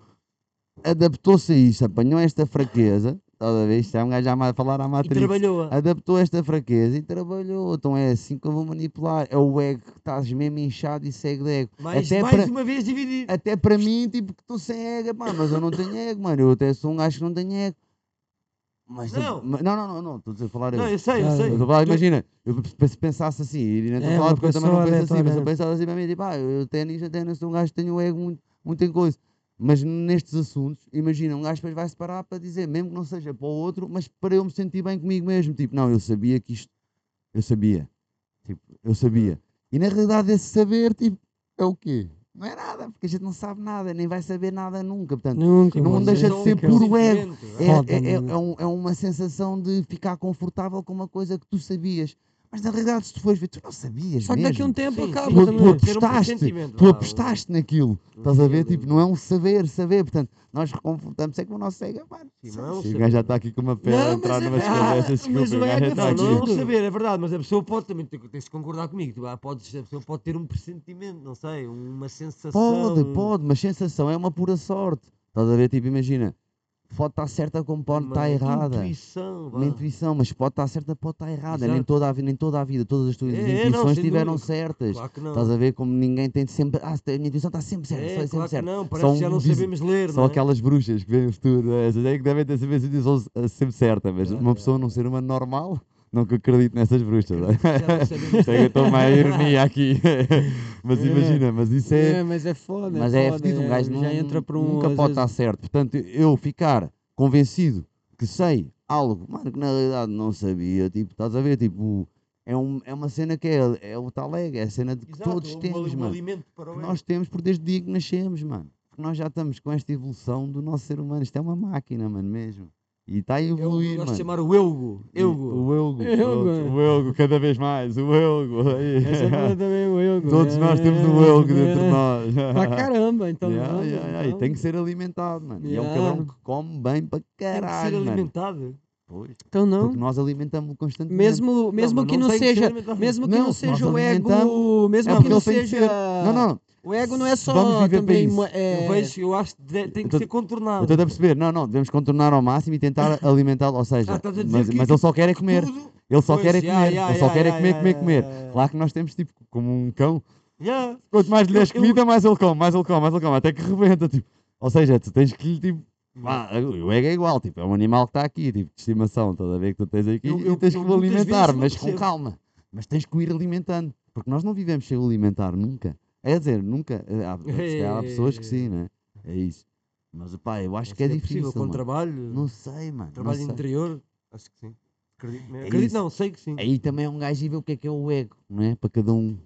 adaptou-se a isso, apanhou esta fraqueza, estás a ver? Isto é um gajo a falar à E matriz. trabalhou. Adaptou esta fraqueza e trabalhou. Então é assim que eu vou manipular. É o ego que estás mesmo inchado e segue de ego. Mais, até mais para- uma vez dividido. Até para mim, tipo, que estou sem ego, pá, mas eu não tenho ego, mano. Eu até sou um gajo que não tem ego. Mas Não. não, não, não, não, estou a falar eu. Não, eu sei, eu Ah, Eu sei. falar, Eu- imagina, eu se pensasse assim, e não estou É, a falar porque eu também não penso assim, mas eu pensava assim para mim, tipo, ah, eu até nisso, até nisso, um gajo que tem o ego muito, muito em coisa. Mas nestes assuntos, imagina, um gajo depois vai se parar para dizer, mesmo que não seja para o outro, mas para eu me sentir bem comigo mesmo. Tipo, não, eu sabia que isto, eu sabia. Tipo, eu sabia. E na realidade esse saber, tipo, é o quê? Não é nada, porque a gente não sabe nada, nem vai saber nada nunca. Portanto, Nunca. não deixa de Só um ser puro ego. é, é, é, é um- é uma sensação de ficar confortável com uma coisa que tu sabias. Mas na realidade, se tu fores ver, tu não sabias Só que mesmo. daqui a um tempo Sim, acaba sim, tu, sim, também. tu um apostaste, pressentimento, tu apostaste naquilo. um Estás a ver? Tipo, não é um saber, saber. Portanto, nós reconfortamos é que o nosso cego Sim, não é um O gajo já está aqui com uma pedra a Não, entrar mas é numas verdade, conversas. mas o gajo é Não, não é um saber, é verdade, mas a pessoa pode também ter, tens de concordar comigo. Tu, ah, podes, a pessoa pode ter um pressentimento, não sei, uma sensação. Pode, um- pode, mas sensação é uma pura sorte. Estás a ver? Tipo, imagina, pode estar certa como pode uma estar errada. Intuição. Uma intuição, mas pode estar certa, pode estar errada. Nem toda, a, nem toda a vida, todas as tuas É, é, intuições sem estiveram certas. Claro que não. Estás a ver como ninguém tem sempre. Ah, a minha intuição está sempre certa, É, está sempre claro certa. não, parece Só que já um não sabemos ler, Só não é? aquelas bruxas que veem o futuro, é, essas aí que devem ter sempre a intuição eh, sempre certa, mas É, uma é, pessoa não ser humano normal, não que acredito nessas bruxas. é? Eu estou meio a ironia aqui. mas É. imagina, mas isso é. É, mas é foda. Mas é foda, fedido, um gajo não- entra por um. nunca pode vezes- estar certo. Portanto, eu ficar convencido que sei algo, mano, que na realidade não sabia, tipo, estás a ver, tipo, é, um, é uma cena que é, é o tal ego, é a cena de que Exato, todos um temos, um mano. para Que nós temos por desde o dia que nascemos, mano. Porque nós já estamos com esta evolução do nosso ser humano. Isto é uma máquina, mano, mesmo. E está a Eu evoluir, gosto de chamar o Eugo. Eugo. O Eugo. O Eugo, cada vez mais. O Eugo. é também o Eugo. Todos nós temos o Eugo dentro de nós. Pra caramba, então. Yeah, yeah, yeah, E tem que ser alimentado, mano. E é um cabrão que come bem para Tem que ser caralho, mano. alimentado. Pois. Então não. Porque nós alimentamos constantemente. Mesmo, mesmo que não não que ser seja, mesmo que Não, não seja o ego, mesmo É que não seja. Não, não. O ego não é só vamos viver para também. isso. é, Eu vejo, eu acho que de- tem que tô- ser contornado. Estou a perceber, não, não, devemos contornar ao máximo e tentar alimentá-lo, ou seja, Ah, mas, que- mas que ele só quer é comer, Tudo- ele só Pois, quer é comer, ya, ele só ya, quer é comer, comer, comer. Claro que nós temos tipo como um cão, Yeah. quanto mais lhe des eu- comida, mais ele come, mais ele come, mais ele come, até que rebenta, tipo. Ou seja, tu tens que lhe tipo. Ah, o ego é igual, tipo, é um animal que está aqui, tipo, de estimação, estás a ver que tu tens aqui Eu- e tens eu que o alimentar, mas com calma. Mas tens que o ir alimentando, porque nós não vivemos sem o alimentar nunca. É dizer, nunca. eh, Há, se calhar há pessoas que sim, né? É isso. Mas pá, eu acho que é possível, difícil. com mano. trabalho, Não sei, mano. trabalho sei. interior, acho que sim. Acredito, mesmo. É Acredito não, sei que sim. Aí também é um gajo e ver o que é que é o ego, não é? Para cada um.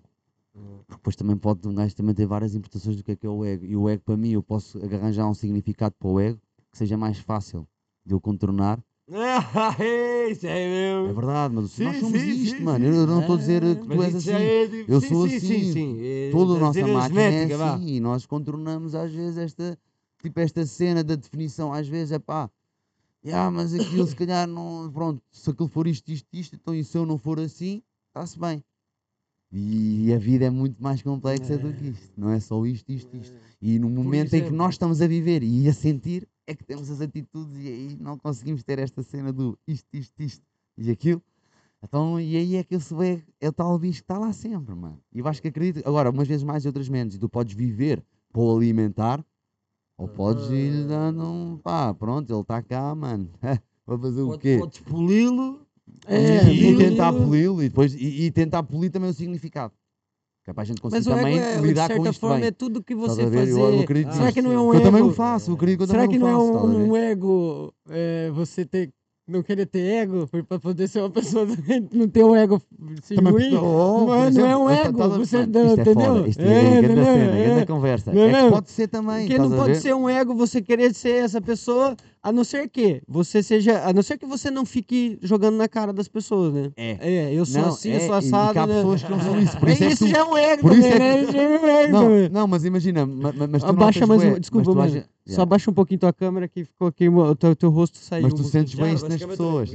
Porque depois também pode um gajo também ter várias interpretações do que é que é o ego. E o ego, para mim, eu posso arranjar um significado para o ego que seja mais fácil de eu contornar. Isso é É verdade, mas Sim, nós somos sim, isto, sim, mano. Eu não estou a dizer que Mas tu és assim. é de- Eu sou sim, assim. Sim, sim. É, Toda a a nossa dizer máquina é assim. E nós contornamos às vezes esta, tipo, esta cena da definição. Às vezes é pá, ah, mas aquilo se calhar não. Pronto, se aquilo for isto, isto, isto, então e se eu não for assim, está-se bem. E a vida é muito mais complexa do que isto. Não é só isto, isto, isto. E no momento em que nós estamos a viver e a sentir, é que temos as atitudes e aí não conseguimos ter esta cena do isto, isto, isto e aquilo. Então, e aí é que esse ego é o tal bicho que está lá sempre, mano. E eu acho que acredito, agora, umas vezes mais e outras menos. E tu podes viver para o alimentar, ou podes ir dando um pá, pronto, ele está cá, mano. Vai fazer o quê? Podes poli-lo. É, e, e poli-lo. tentar poli-lo e depois e, e tentar polir também o significado. Que é para a gente Mas conseguir o ego também é, de lidar com certa isto forma, bem. é tudo que Estás você? Eu- eu fazer. acredito Será que não é um Que eu também o ego? faço, eu acredito que eu Será que o não é a ver? um, um ego é, você ter, não querer ter ego para poder ser uma pessoa não ter um ego se Também- ruim? Oh, Não é- não é um estás- ego, estás a- você mano, não- isto é entendeu? foda, Isto é, É, grande cena, É. grande conversa. É que pode ser também, Porque não pode ser um ego você querer ser essa pessoa, a não ser que você seja, a não ser que você não fique jogando na cara das pessoas, né? É. É, eu sou Não, assim, é, eu sou assado, né? pessoas que não são isso, por É isso é isso já é um ego por isso é né? que- é um Não, não, mas imagina, ma- ma- mas tu Abaixa mais mas desculpa, age- Só abaixa um pouquinho tua câmera que ficou aqui, o teu, teu rosto saiu. Mas um tu pouquinho. sentes bem isso nas pessoas.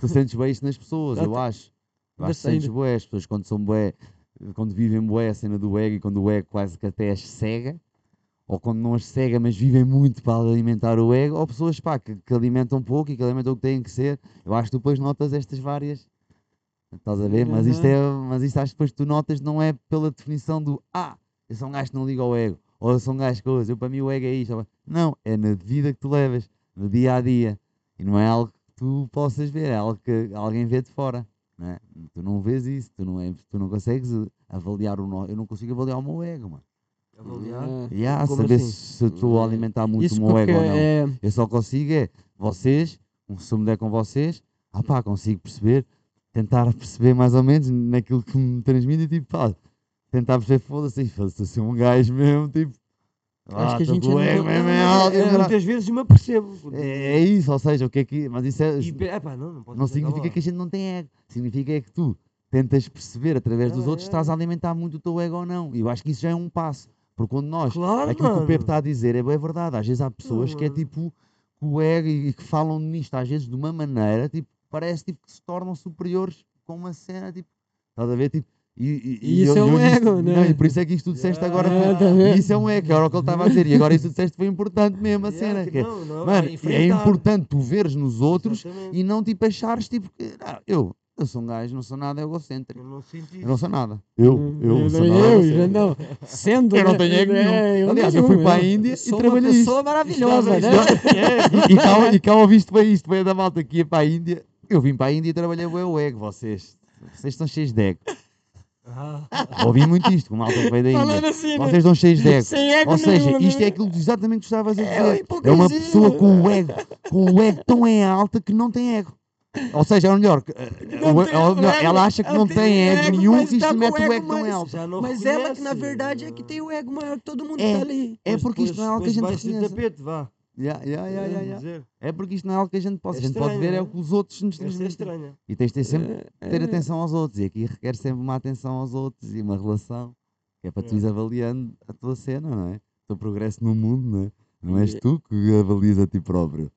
tu sentes bem isso nas pessoas, eu tá. acho. Eu Ainda acho que sentes bué, as pessoas quando são bué, quando vivem bué a cena do ego e quando o ego quase que até as cega, ou quando não as cega, mas vivem muito para alimentar o ego, ou pessoas pá, que, que alimentam pouco e que alimentam o que têm que ser. Eu acho que tu depois notas estas várias. Estás a ver? Mas isto, é, mas isto acho que depois tu notas não é pela definição do ah, eu sou um gajo que não liga ao ego, ou eu sou um gajo que eu para mim o ego é isto. Não, é na vida que tu levas, no dia a dia. E não é algo que tu possas ver, é algo que alguém vê de fora. Não é? Tu não vês isso, tu não, é, tu não consegues avaliar o nó. Eu não consigo avaliar o meu ego, mano. Avaliar. É. E há, Como saber assim? se eu estou a alimentar muito Isso o meu ego ou não. é, Eu só consigo é vocês, se eu me der com vocês, ah pá, consigo perceber, tentar perceber mais ou menos naquilo que me transmite e tipo, pá, tentar perceber, foda-se, foda-se, eu sou um gajo mesmo, tipo, Acho ah, que a gente ainda ego não- mesmo é- e É, muitas vezes me apercebo. é, é isso, ou seja, o que é que, mas isso é, E, epá, não, não, não ser, significa que a gente não tem ego, significa é que tu tentas perceber através dos outros é. se estás a alimentar muito o teu ego ou não, e eu acho que isso já é um passo, porque quando nós Claro, Aquilo que o mano. Pepe está a dizer é bem verdade. Às vezes há pessoas que é mano. tipo que o ego e que falam nisto às vezes de uma maneira, tipo, parece tipo que se tornam superiores com uma cena, tipo, estás a ver? Tipo, e, e- E isso é um ego, né? Não, e por isso é que isto tu disseste agora. Ah, foi- tá vendo? e isso é um ego, era o que ele estava a dizer. E agora isso tu disseste foi importante mesmo a Yeah, cena. que que é, não, não, mano, é é importante tu veres nos outros Exatamente. e não tipo achares tipo que ah, eu, eu sou um gajo, não sou nada egocêntrico. Eu não senti Eu não sou nada. Eu, eu, sou eu, nada eu, não. Sendo, Eu não né? tenho ego nenhum. É, eu Aliás, eu nenhum, fui para a eu- Índia eu e sou trabalhei uma isto. pessoa maravilhosa, né? e, e, cá, e cá ouviste bem isto, bem da malta que ia para a Índia. Eu vim para a Índia e trabalhei bem o ego, vocês. Vocês estão cheios de ego. Ah, Ouvi muito isto, com malta que veio da Índia. assim, né? Vocês estão cheios de ego. Sem ego Ou seja, nenhum, isto né? é aquilo que exatamente que estavas a É dizer. uma É uma pessoa com o ego, com o ego tão em alta que não tem ego. Ou seja, ou melhor, eh, tem ou melhor, ela acha que ela não tem tem ego ego, nenhum e tá isto com mete o ego já não Mas ela que na reconhece, verdade é que tem o ego maior que todo mundo É. que tá ali. É Pois porque isto não é algo que a gente reconheça. tapete, vá. Ya, Vamos ya. dizer. É porque isto não é algo que a gente possa. É a gente pode estranho, ver é não o é? que os outros nos é transmitem. estranha. E tens de ter sempre ter É, atenção aos outros. E aqui requer sempre uma atenção aos outros e uma relação. Que é para tu É. ires avaliando a tua cena, não é? O teu progresso no mundo, não é? Não és É. tu que avalias a ti próprio.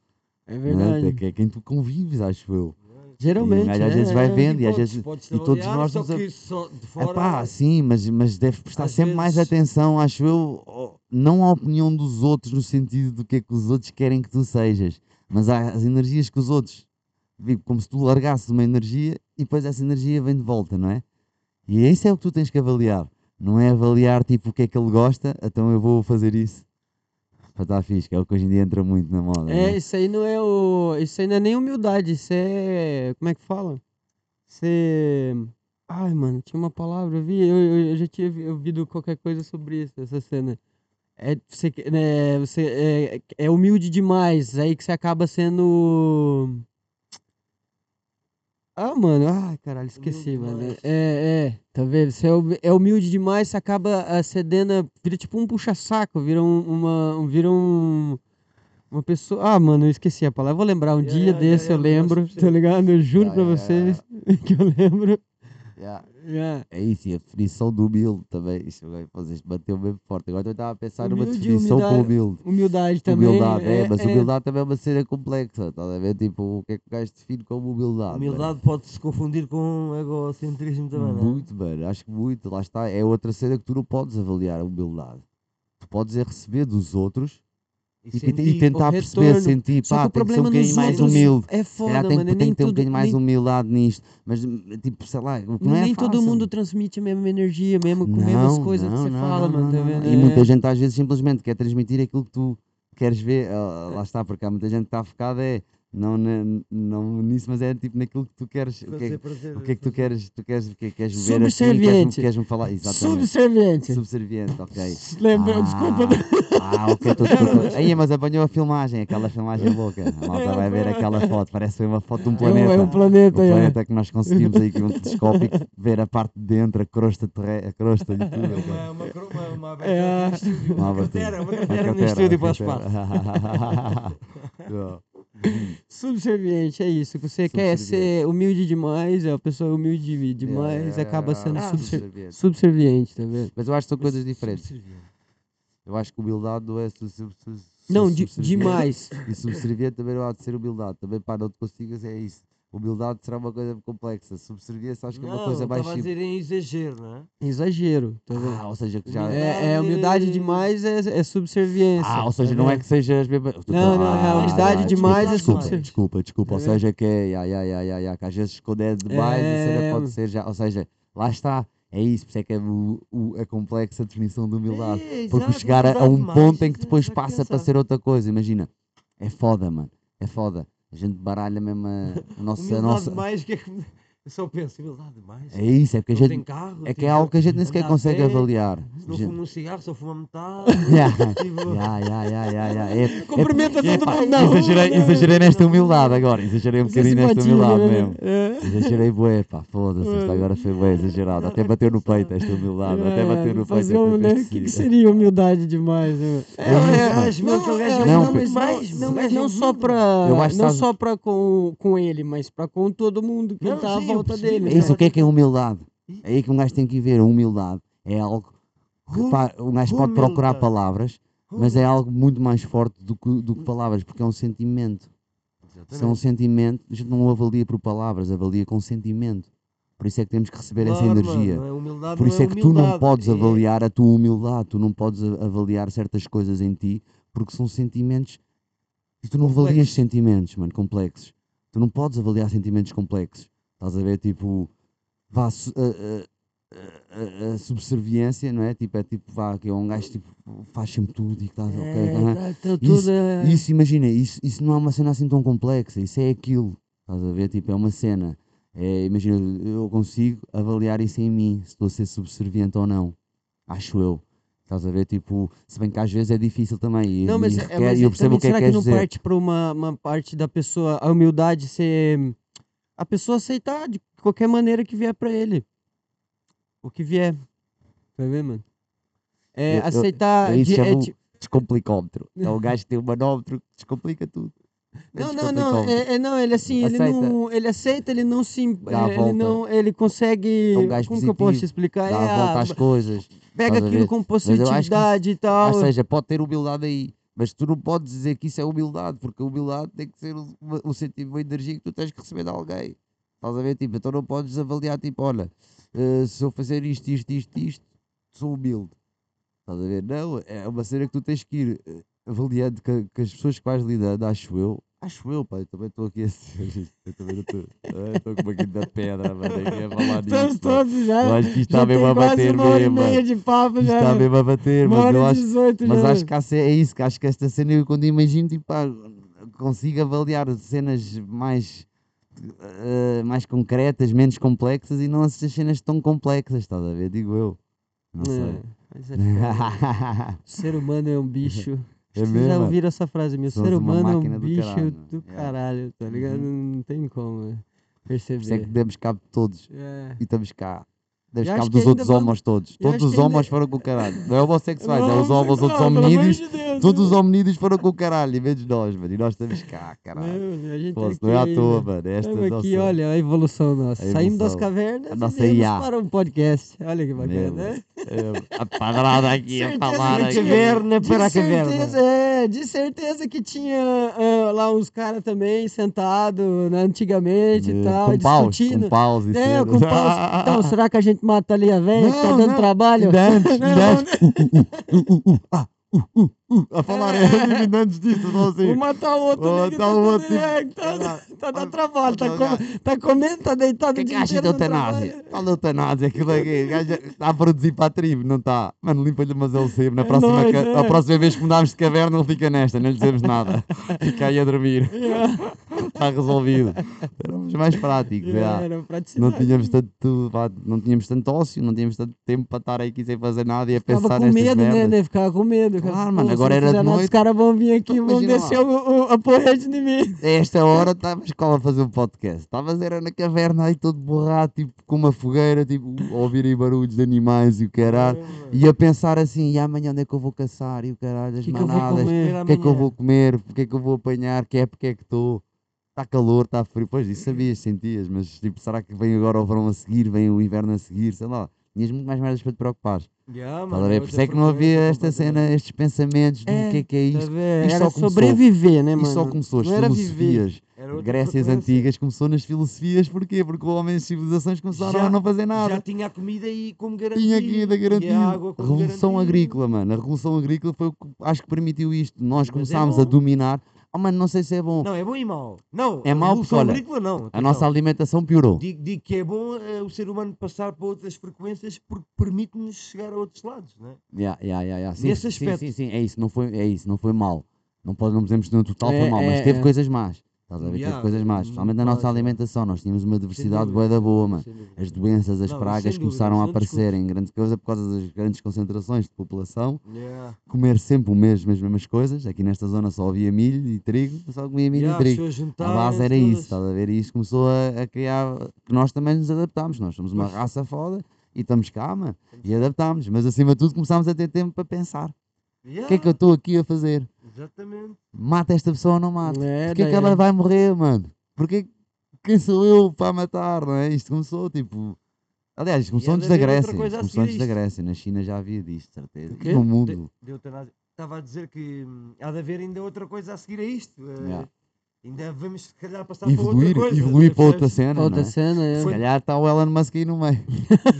É não é? É verdade. que é quem tu convives, acho eu. Geralmente. E gajo às vezes é, vai é. vendo e às vezes. e todos nós nos É pá, sim, mas, mas deve prestar sempre mais vezes- atenção, acho eu, não à opinião dos outros, no sentido do que é que os outros querem que tu sejas, mas às energias que os outros. Como se tu largasses uma energia e depois essa energia vem de volta, não é? E isso é o que tu tens que avaliar. Não é avaliar tipo o que é que ele gosta, então eu vou fazer isso. Para estar fixe, que é o que hoje em dia entra muito na moda. É, né? isso aí não é o. Isso aí não é nem humildade, isso é. Como é que fala? Isso é. Ai, mano, tinha uma palavra, eu vi, eu, eu, já tinha vi- ouvido qualquer coisa sobre isso, essa cena. É, você, né, você é, é humilde demais, aí que você acaba sendo. Ah, mano, ai, caralho, esqueci, Humilde mano. É, é, tá vendo? Você é é humilde demais, você acaba ah, cedendo, vira tipo um puxa-saco, vira um, uma, um- vira um, uma pessoa. Ah, mano, eu esqueci a palavra. Eu vou lembrar um Yeah, dia yeah, desse, yeah, eu lembro, tá ligado? Eu juro Yeah, pra vocês que eu lembro. Yeah. Yeah. É isso, e a definição do humilde também. Isso agora vocês bateu bem forte. Agora eu estava a pensar numa Humilde, definição para humildade. humilde. Humildade também. Humildade, é, é, mas é. humildade também é uma cena complexa, estás a ver? Tipo, o que é que o gajo define como humildade? Humildade pode-se confundir com egocentrismo também, não é? Muito, mano, acho que muito, lá está. É outra cena que tu não podes avaliar a humildade. Tu podes é receber dos outros e, e tentar perceber, sentir, Só pá, tem que ser um bocadinho mais humilde. é foda, calhar tem, mano. que- tem nem que ter um bocadinho mais nem, humildade nisto, mas tipo, sei lá, não é nem todo mundo transmite a mesma energia, mesmo com as mesmas coisas que você fala, mano. tá? E É. muita gente às vezes simplesmente quer transmitir aquilo que tu queres ver. ah, lá está, porque há muita gente que está focada é não, na- não nisso, mas é tipo naquilo que tu queres. O que é, prazer, o que, é que tu queres? Tu queres, o que é que queres ver assim? Queres-me Subserviente. queres falar? Exatamente. Subserviente. Subserviente, ok. Lembra, Ah, desculpa. Ah, ok, tô, tô, tô. Aí, mas apanhou a filmagem, aquela filmagem louca. A malta vai ver aquela foto, parece que foi uma foto de um É um, planeta. é um planeta, Um é. planeta que nós conseguimos aí com um telescópio ver a parte de dentro, a crosta, terre... a crosta e tudo. É uma, uma, cro- uma, uma abertura É. no estúdio, Uma uma abertura. cratera, uma Uma cratera no estúdio para o uma espaço. cratera. Subserviente, é isso. Você quer Subserviente. ser humilde demais, é a pessoa humilde demais, yeah, acaba sendo yeah. subser- Subserviente. subserviente, tá vendo? Mas eu acho que são coisas Mas diferentes. subserviente. Eu acho que humildade não é su- su- su- su- Não, de- subserviente. demais. E subserviente também não há de ser humildade. Também, pá, não te consigas, é isso. Humildade será uma coisa complexa. Subserviência acho que é uma Não, coisa mais estava a simples. dizer em exagero, não é? Exagero, tá? Ah, ou seja, que já. Humildade. É, é humildade demais é, é subserviência. Ah, ou seja, tá não é que seja as mesmas. Não, não, é Ah, humildade ah, demais é desculpa, subserviência. Desculpa, desculpa. Ou Tá seja, que é. Ya, ya, ya, ya, ya, que às vezes quando é demais, a cena É. pode ser já. Ou seja, lá está. É isso, por isso é que é o, o- a complexa definição de humildade. É, Porque exato, chegar a, a humildade um demais, ponto em que é depois para passa para pensar. ser outra coisa. Imagina, é foda, mano. É foda. A gente baralha mesmo a, a nossa. A nossa... demais, que é que... Eu só penso, humildade demais. É isso, é porque a Não gente. tem carro, É que é algo que a gente nem sequer a consegue pé, avaliar. Se não Gente- fuma um cigarro, só metade. Ya, ya. É- Cumprimenta é- todo mundo rua, Exagerei, exagerei nesta humildade agora. Exagerei um Fazer bocadinho nesta humildade né? mesmo. É. Exagerei bué, pá, foda-se, esta agora foi bué exagerado. Até bateu no peito esta humildade, até bateu no peito. um, né? O que, seria humildade demais? É, é, o Não, é, é não, não, o é não só que não só pra com, ele, mas pra com todo mundo que Não, percebi, dele. É isso, o que é que é humildade? É aí que um gajo tem que ver. A humildade é algo. Repara, um gajo pode procurar palavras, mas é algo muito mais forte do que, do que palavras, porque é um sentimento. Se é um sentimento, a gente não o avalia por palavras, avalia com sentimento. Por isso é que temos que receber essa Claro, energia. é humildade, Por isso é que tu não podes é- avaliar a tua humildade, tu não podes avaliar certas coisas em ti, porque são sentimentos e tu não avalias Complexos. sentimentos, mano, complexos. Tu não podes avaliar sentimentos complexos. Estás a ver, tipo, vá, a, a- a- a subserviência, não é? Tipo, é tipo, vá, que é um gajo tipo, faz sempre tudo e que estás, ok, É, aham. tá- tá tudo, é- Isso, imagina, isso, isso não é uma cena assim tão complexa, isso é aquilo. Estás a ver? Tipo, é uma cena. É, imagina, eu consigo avaliar isso em mim, se estou a ser subserviente ou não. Acho eu. Estás a ver? Tipo, se bem que às vezes é difícil também. E, Não, mas, e é, requer- mas e eu é percebo também, o que é será que que queres não dizer. parte pra uma, uma parte da pessoa, a humildade ser. A pessoa aceitar de qualquer maneira que vier pra ele. O que vier. Vai ver, mano? É Eu- eu- aceitar. é isso de- é ti- Descomplicómetro. É o gajo que tem um manómetro que descomplica tudo. É Não, não, não, é, é- não, ele assim, ele Aceita. não, ele aceita, ele não se, ele não, ele consegue, É um como que eu posso te positivo, explicar? Dá É, a volta ah, às coisas. pega aquilo ver? com eu acho que positividade e tal. Ou seja, pode ter humildade aí, mas tu não podes dizer que isso é humildade, porque a humildade tem que ser um, um sentimento, uma energia que tu tens que receber de alguém. Estás a ver? Tipo, então não podes avaliar, tipo, olha, eh, se eu fazer isto, isto, isto, isto, sou humilde. Estás a ver? Não, é uma cena que tu tens que ir eh, avaliando que as pessoas que vais lidando, acho eu, acho eu, eu também estou aqui a ser eu também estou, estou com uma quinta pedra, mano, aqui a falar Estamos nisto. mano. todos já. Eu acho que isto está mesmo a bater uma hora mesmo, mano. meia de papo Isto está mesmo a bater, mas hora eu acho, 18 mas já. acho que há é isso, que acho que esta cena eu quando imagino, tipo, pá, consigo avaliar cenas mais, eh, mais concretas, menos complexas e não essas cenas tão complexas, estás a ver? Digo eu. Não sei. É, mas é. O ser humano é um bicho. É Vocês já ouviram essa frase minha? O Somos ser uma humano é um máquina do bicho caralho, do mano. É. caralho, tá ligado? Uhum. Não tem como né, Por isso é que perceber. demos cabo de todos É. e estamos cá. Demos cabo dos outros vamos- homos todos. eu Todos os que ainda- foram com o caralho. Não é homossexuais, é os homens, os outros de Deus, Todos os né? hominídeos foram com o caralho, em vez de nós, mano. E nós estamos cá, caralho. Não, a gente Pô, aqui não é à toa, mano. Esta Estamos é a aqui, nossa- olha a evolução nossa. A Saímos das evolução. cavernas A e nossa viemos IA. para um podcast. Olha que bacana, Meu, né? É, a padrada aqui, a Certeza que aqui. Caverna de para certeza, caverna. É, de certeza que tinha ah, lá uns caras também sentados né, antigamente e É, tal, com paus, discutindo. com paus e É, com paus. Então, será que a gente mata ali a velha que tá Não, dando não. trabalho? Antes, a falar é, antes disso, não assim. Vou matar o outro matar tá o outro, é, que tá, Vai lá. tá dando Vai- trabalho, tá, com- lá. tá comendo, tá deitado O que é que inteiro no eutanásia? Qual é eutanásia? Aquilo aqui, está a produzir para a tribo, não está? Mano, limpa-lhe mas ele sempre. Na É próxima, nóis, é. a próxima vez que mudarmos de caverna, ele fica nesta, não lhe dizemos nada. Fica aí a dormir. Está resolvido. Éramos mais práticos, Não tínhamos, tanto, não tínhamos tanto ócio, não tínhamos tanto tempo para estar aqui sem fazer nada e a Ficava pensar com nestas medo, né, merdas. né? Ficava com medo. Claro, mano, agora era de noite. Os caras vão vir aqui e vão descer o, o, a porrete de mim. A esta hora estava a escola a fazer um podcast. Estava a era na caverna aí todo borrado, tipo com uma fogueira, tipo, a ouvirem barulhos de animais e o caralho. E a pensar assim, e amanhã onde é que eu vou caçar? E o caralho, as Que manadas, o que é que eu vou comer? O que é que eu vou apanhar? Que época é que estou? Está calor, está frio. Pois, isso sabias, sentias, mas tipo, será que vem agora o verão a seguir, vem o inverno a seguir? Sei lá. Tinhas muito mais merdas para te preocupar. Yeah, mano, a é Por isso é que não havia esta cena, estes pensamentos do É, que é que é Tá isto. vendo? Isto Era começou- sobreviver, né, mano? Isto só começou, as Não filosofias. Grécias antigas começou nas filosofias, porquê? Porque homens e civilizações começaram Já- a não fazer Já nada. tinha a comida aí como garantia. Tinha aqui ainda E garantido. a Revolução garantia. agrícola, mano. A Revolução agrícola foi o que acho que permitiu isto. Nós é começámos a bom. dominar. Oh, mano, não sei se é bom. Não, é bom e mau. Não, É mau porque, olha, agrícola não. A nossa alimentação piorou. Digo, digo que é bom eh, o ser humano passar para outras frequências porque permite-nos chegar a outros lados, né? Yeah, yeah, yeah, yeah. Sim, Nesse sim, aspecto. Sim, sim, é isso. Não foi, é isso, não foi mal. Não, pode, não podemos dizer no total foi É, mal, mas é, teve é. coisas más. Estás a ver? Yeah, teve coisas más. não Especialmente na nossa alimentação. Nós tínhamos uma diversidade bué da boa, mano. As doenças, as Não, pragas sem dúvida, começaram a aparecer em grande coisa por causa das grandes concentrações de população. Yeah. Comer sempre o mesmo, as mesmas coisas. Aqui nesta zona só havia milho e trigo, só comia milho Yeah, e trigo. A base era isso, todas. estás a ver? E isso começou a, a criar. que nós também nos adaptámos. Nós somos uma raça foda e estamos cá, mano. E adaptámos. Mas acima de tudo começámos a ter tempo para pensar. O que é que eu Yeah, estou aqui a fazer? Exatamente. Mata esta pessoa ou não mata? É, Porquê que daí ela é. vai morrer, mano? Porquê quem sou eu para matar, não é? Isto começou tipo. Aliás, isto começou antes da Grécia. coisa Isto a começou antes da. Grécia. Na China já havia disto, certeza. No mundo. de. Estava a dizer que hum, há de haver ainda outra coisa a seguir a isto. eh, Yeah. Ainda vamos, se calhar, passar Evoluir, para outra coisa. evoluir para outra percebes? cena. não Outra é? cena, é. Se calhar está o Elon Musk aí no meio.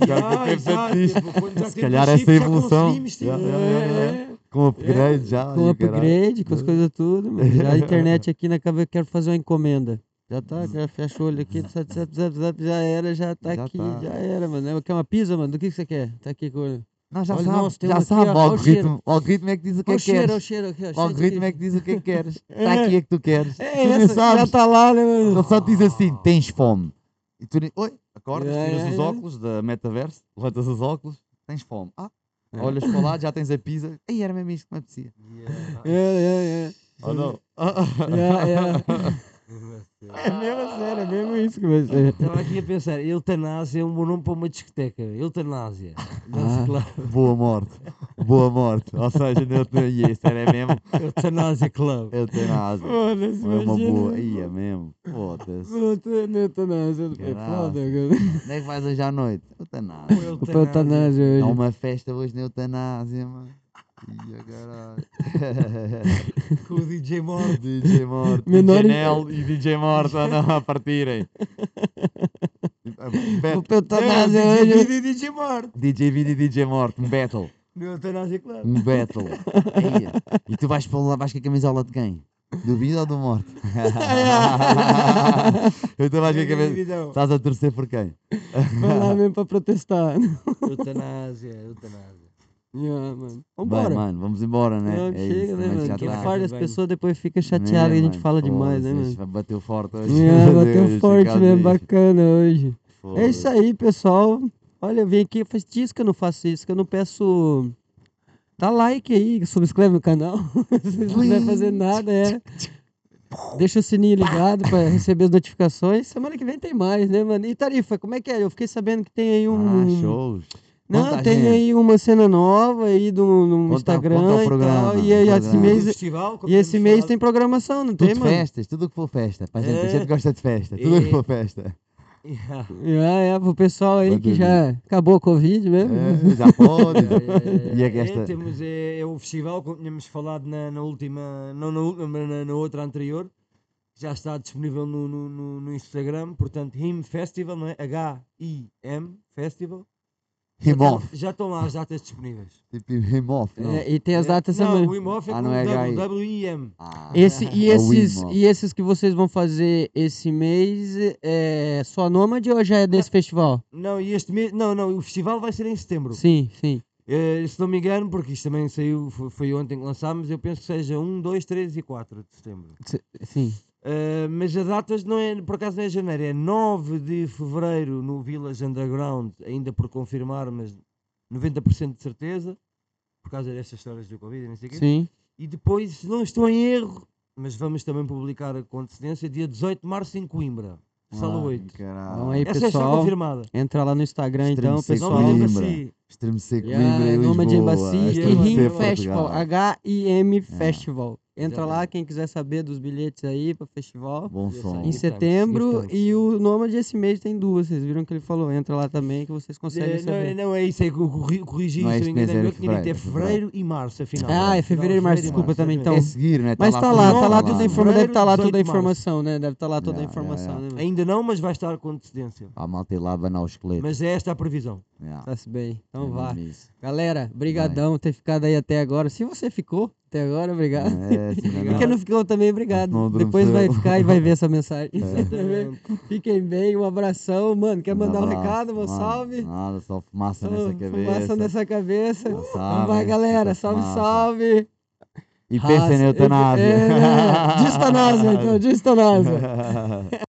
Yeah, Já exato, tipo, já Se calhar essa chip, já evolução. tipo, Yeah, É, yeah, yeah, yeah. é. Com upgrade já. Com upgrade, com as coisas tudo, mano. Já a internet aqui na cabeça, quero fazer uma encomenda. Já tá, já fecha o olho aqui, zap, zap, zap, zap, já era, já tá Já aqui, tá. já era, mano. Quer uma pizza, mano? Do que que você quer? Tá aqui com o olho. Não, já Olha, sabe, nossa, já sabe. o, o algoritmo, o algoritmo é que diz o que é o que queres. o cheiro. O cheiro algoritmo aqui. é que diz o que é que queres. Está É. aqui é que tu queres. É tu nem essa, já sabes. tá lá, né? Ele só te diz assim: tens fome. E tu. Oi, acordas, Yeah, tiras yeah, os yeah. óculos da metaverso, levantas os óculos, tens fome. Ah, É. olhas para lá, já tens a pizza. Aí era mesmo isto que me apetecia. Yeah. É, é, é. Oh não. Yeah, yeah. É mesmo sério, é mesmo isso que vai ser. Estava aqui a pensar, eutanásia é um bom nome para uma discoteca. Eutanásia. Ah. claro. Boa morte. Boa morte. Ou seja, não e isso era mesmo. Eutanásia Club. Eu tenho asma. Foda-se, É uma boa. É mesmo. Foda-se. Tá nada, é foda, cara. Onde é que vais hoje à noite? Eutanásia. Eutanásia Há uma festa hoje na eutanásia, mano. Ia caralho. Com o DJ Morte. DJ Morto, Menor DJ Nel e DJ Morto a não a partirem. O Eutanásia É, hoje. DJ Vida e DJ Morte. DJ Vida e DJ Morte, um battle. No Eutanásia, claro. Um battle. E tu vais para lá, vais com a camisola de quem? Do Vida ou do Morte? então vais com a camisola. Dividão. Estás a torcer por quem? Vai lá mesmo pra protestar. Eutanásia, eutanásia. Yeah, mano. Vai, Vambora. mano, vamos embora, né? Não, É chega, isso, né, também mano? já Que tá. farda as pessoas depois ficam Né, chateadas que a gente mano? fala Pô, demais, né, mano? Bateu forte hoje. Yeah, bateu forte bicho. bacana hoje. É Foda-se. isso aí, pessoal. Olha, eu vim aqui, faz dias que eu não faço isso, que eu não peço. Dá like aí, subscreve no canal. Se não quiser fazer nada, é. Deixa o sininho ligado pra receber as notificações. Semana que vem tem mais, né, mano? E Tarifa, como é que é? Eu fiquei sabendo que tem aí um. Ah, shows. Não, Quanta tem gente? aí uma cena nova aí do, no Conta- Instagram conta o e programa, tal. E aí, o esse programa. mês, festival, e esse mês tem programação, não Tudo tem, mano? festas, tudo que for festa. Pra gente, a É. gente gosta de festa. Tudo que É. for festa. Yeah. É, é, pro pessoal aí Pode que já acabou a Covid mesmo. É, já pode. É, E é que é, esta- temos é, é o festival, como tínhamos falado na, na última, não na última, mas na, na outra anterior, já está disponível no, no, no- no Instagram, portanto, HIM Festival, não é? H-I-M Festival. Estão- off. Já estão lá as datas disponíveis. Tipo não. É, e tem as É, datas não, também. o Wim Hof é Ah, com não é W. W-I-M. Ah, Esse, e, é o esses, e esses que vocês vão fazer esse mês é só Nômade ou já é desse festival? Não, e este mês, não, não, o festival vai ser em setembro. Sim, sim. Eh, se não me engano, porque isto também saiu, foi, foi ontem que lançámos, eu penso que seja 1, 2, 3 e 4 de setembro. Se- Sim. Uh, mas as datas não é, por acaso não é janeiro, é 9 de fevereiro no Village Underground, ainda por confirmar, mas 90% de certeza, por causa destas histórias do Covid e não sei o quê. Sim. E depois, se não estou em erro, mas vamos também publicar com antecedência, dia 18 de março em Coimbra, sala Ai, 8. caralho. Então aí, Essa já está pessoal, confirmada. entra lá no Instagram então, Extreme pessoal. Não me lembro Coimbra. Estremecer Yeah, Coimbra e Lisboa. E Rim Portugal. Festival. H-I-M Festival. Entra lá, quem quiser saber dos bilhetes aí pro festival. Bom Isso som. aí. Em setembro e o Nômade esse mês tem duas. Vocês viram que ele falou? Entra lá também que vocês conseguem Eh, saber. não, não é isso, é que eu corri- corrigi, Não é se este não me engano, mês, eu é é fevereiro, e março, afinal. Ah, é fevereiro e março, desculpa também, então. É seguir, né? Mas tá tudo, lá, tá lá lá, toda a lá. informação. Deve estar lá Fevereiro, toda a 18 de março. informação, né? Deve estar lá toda a informação, né? Ainda não, mas vai estar com antecedência. A malta ir lá abanar o esqueleto. Mas é esta a previsão. Yeah. Tá-se bem. Então É vá. isso. Galera, brigadão ter ficado aí até agora. Se você ficou até agora, obrigado. É, quem não ficou também, obrigado. Não Depois vai ficar e vai ver essa mensagem. É. Fiquem bem, um abração. Mano, quer mandar um recado, mano. salve? Nada, só fumaça nessa cabeça. Fumaça nessa cabeça. Salve, Então vai, galera. Salve, salve. E pensa em eutanásia. É, né? Diz eutanásia, então, diz eutanásia.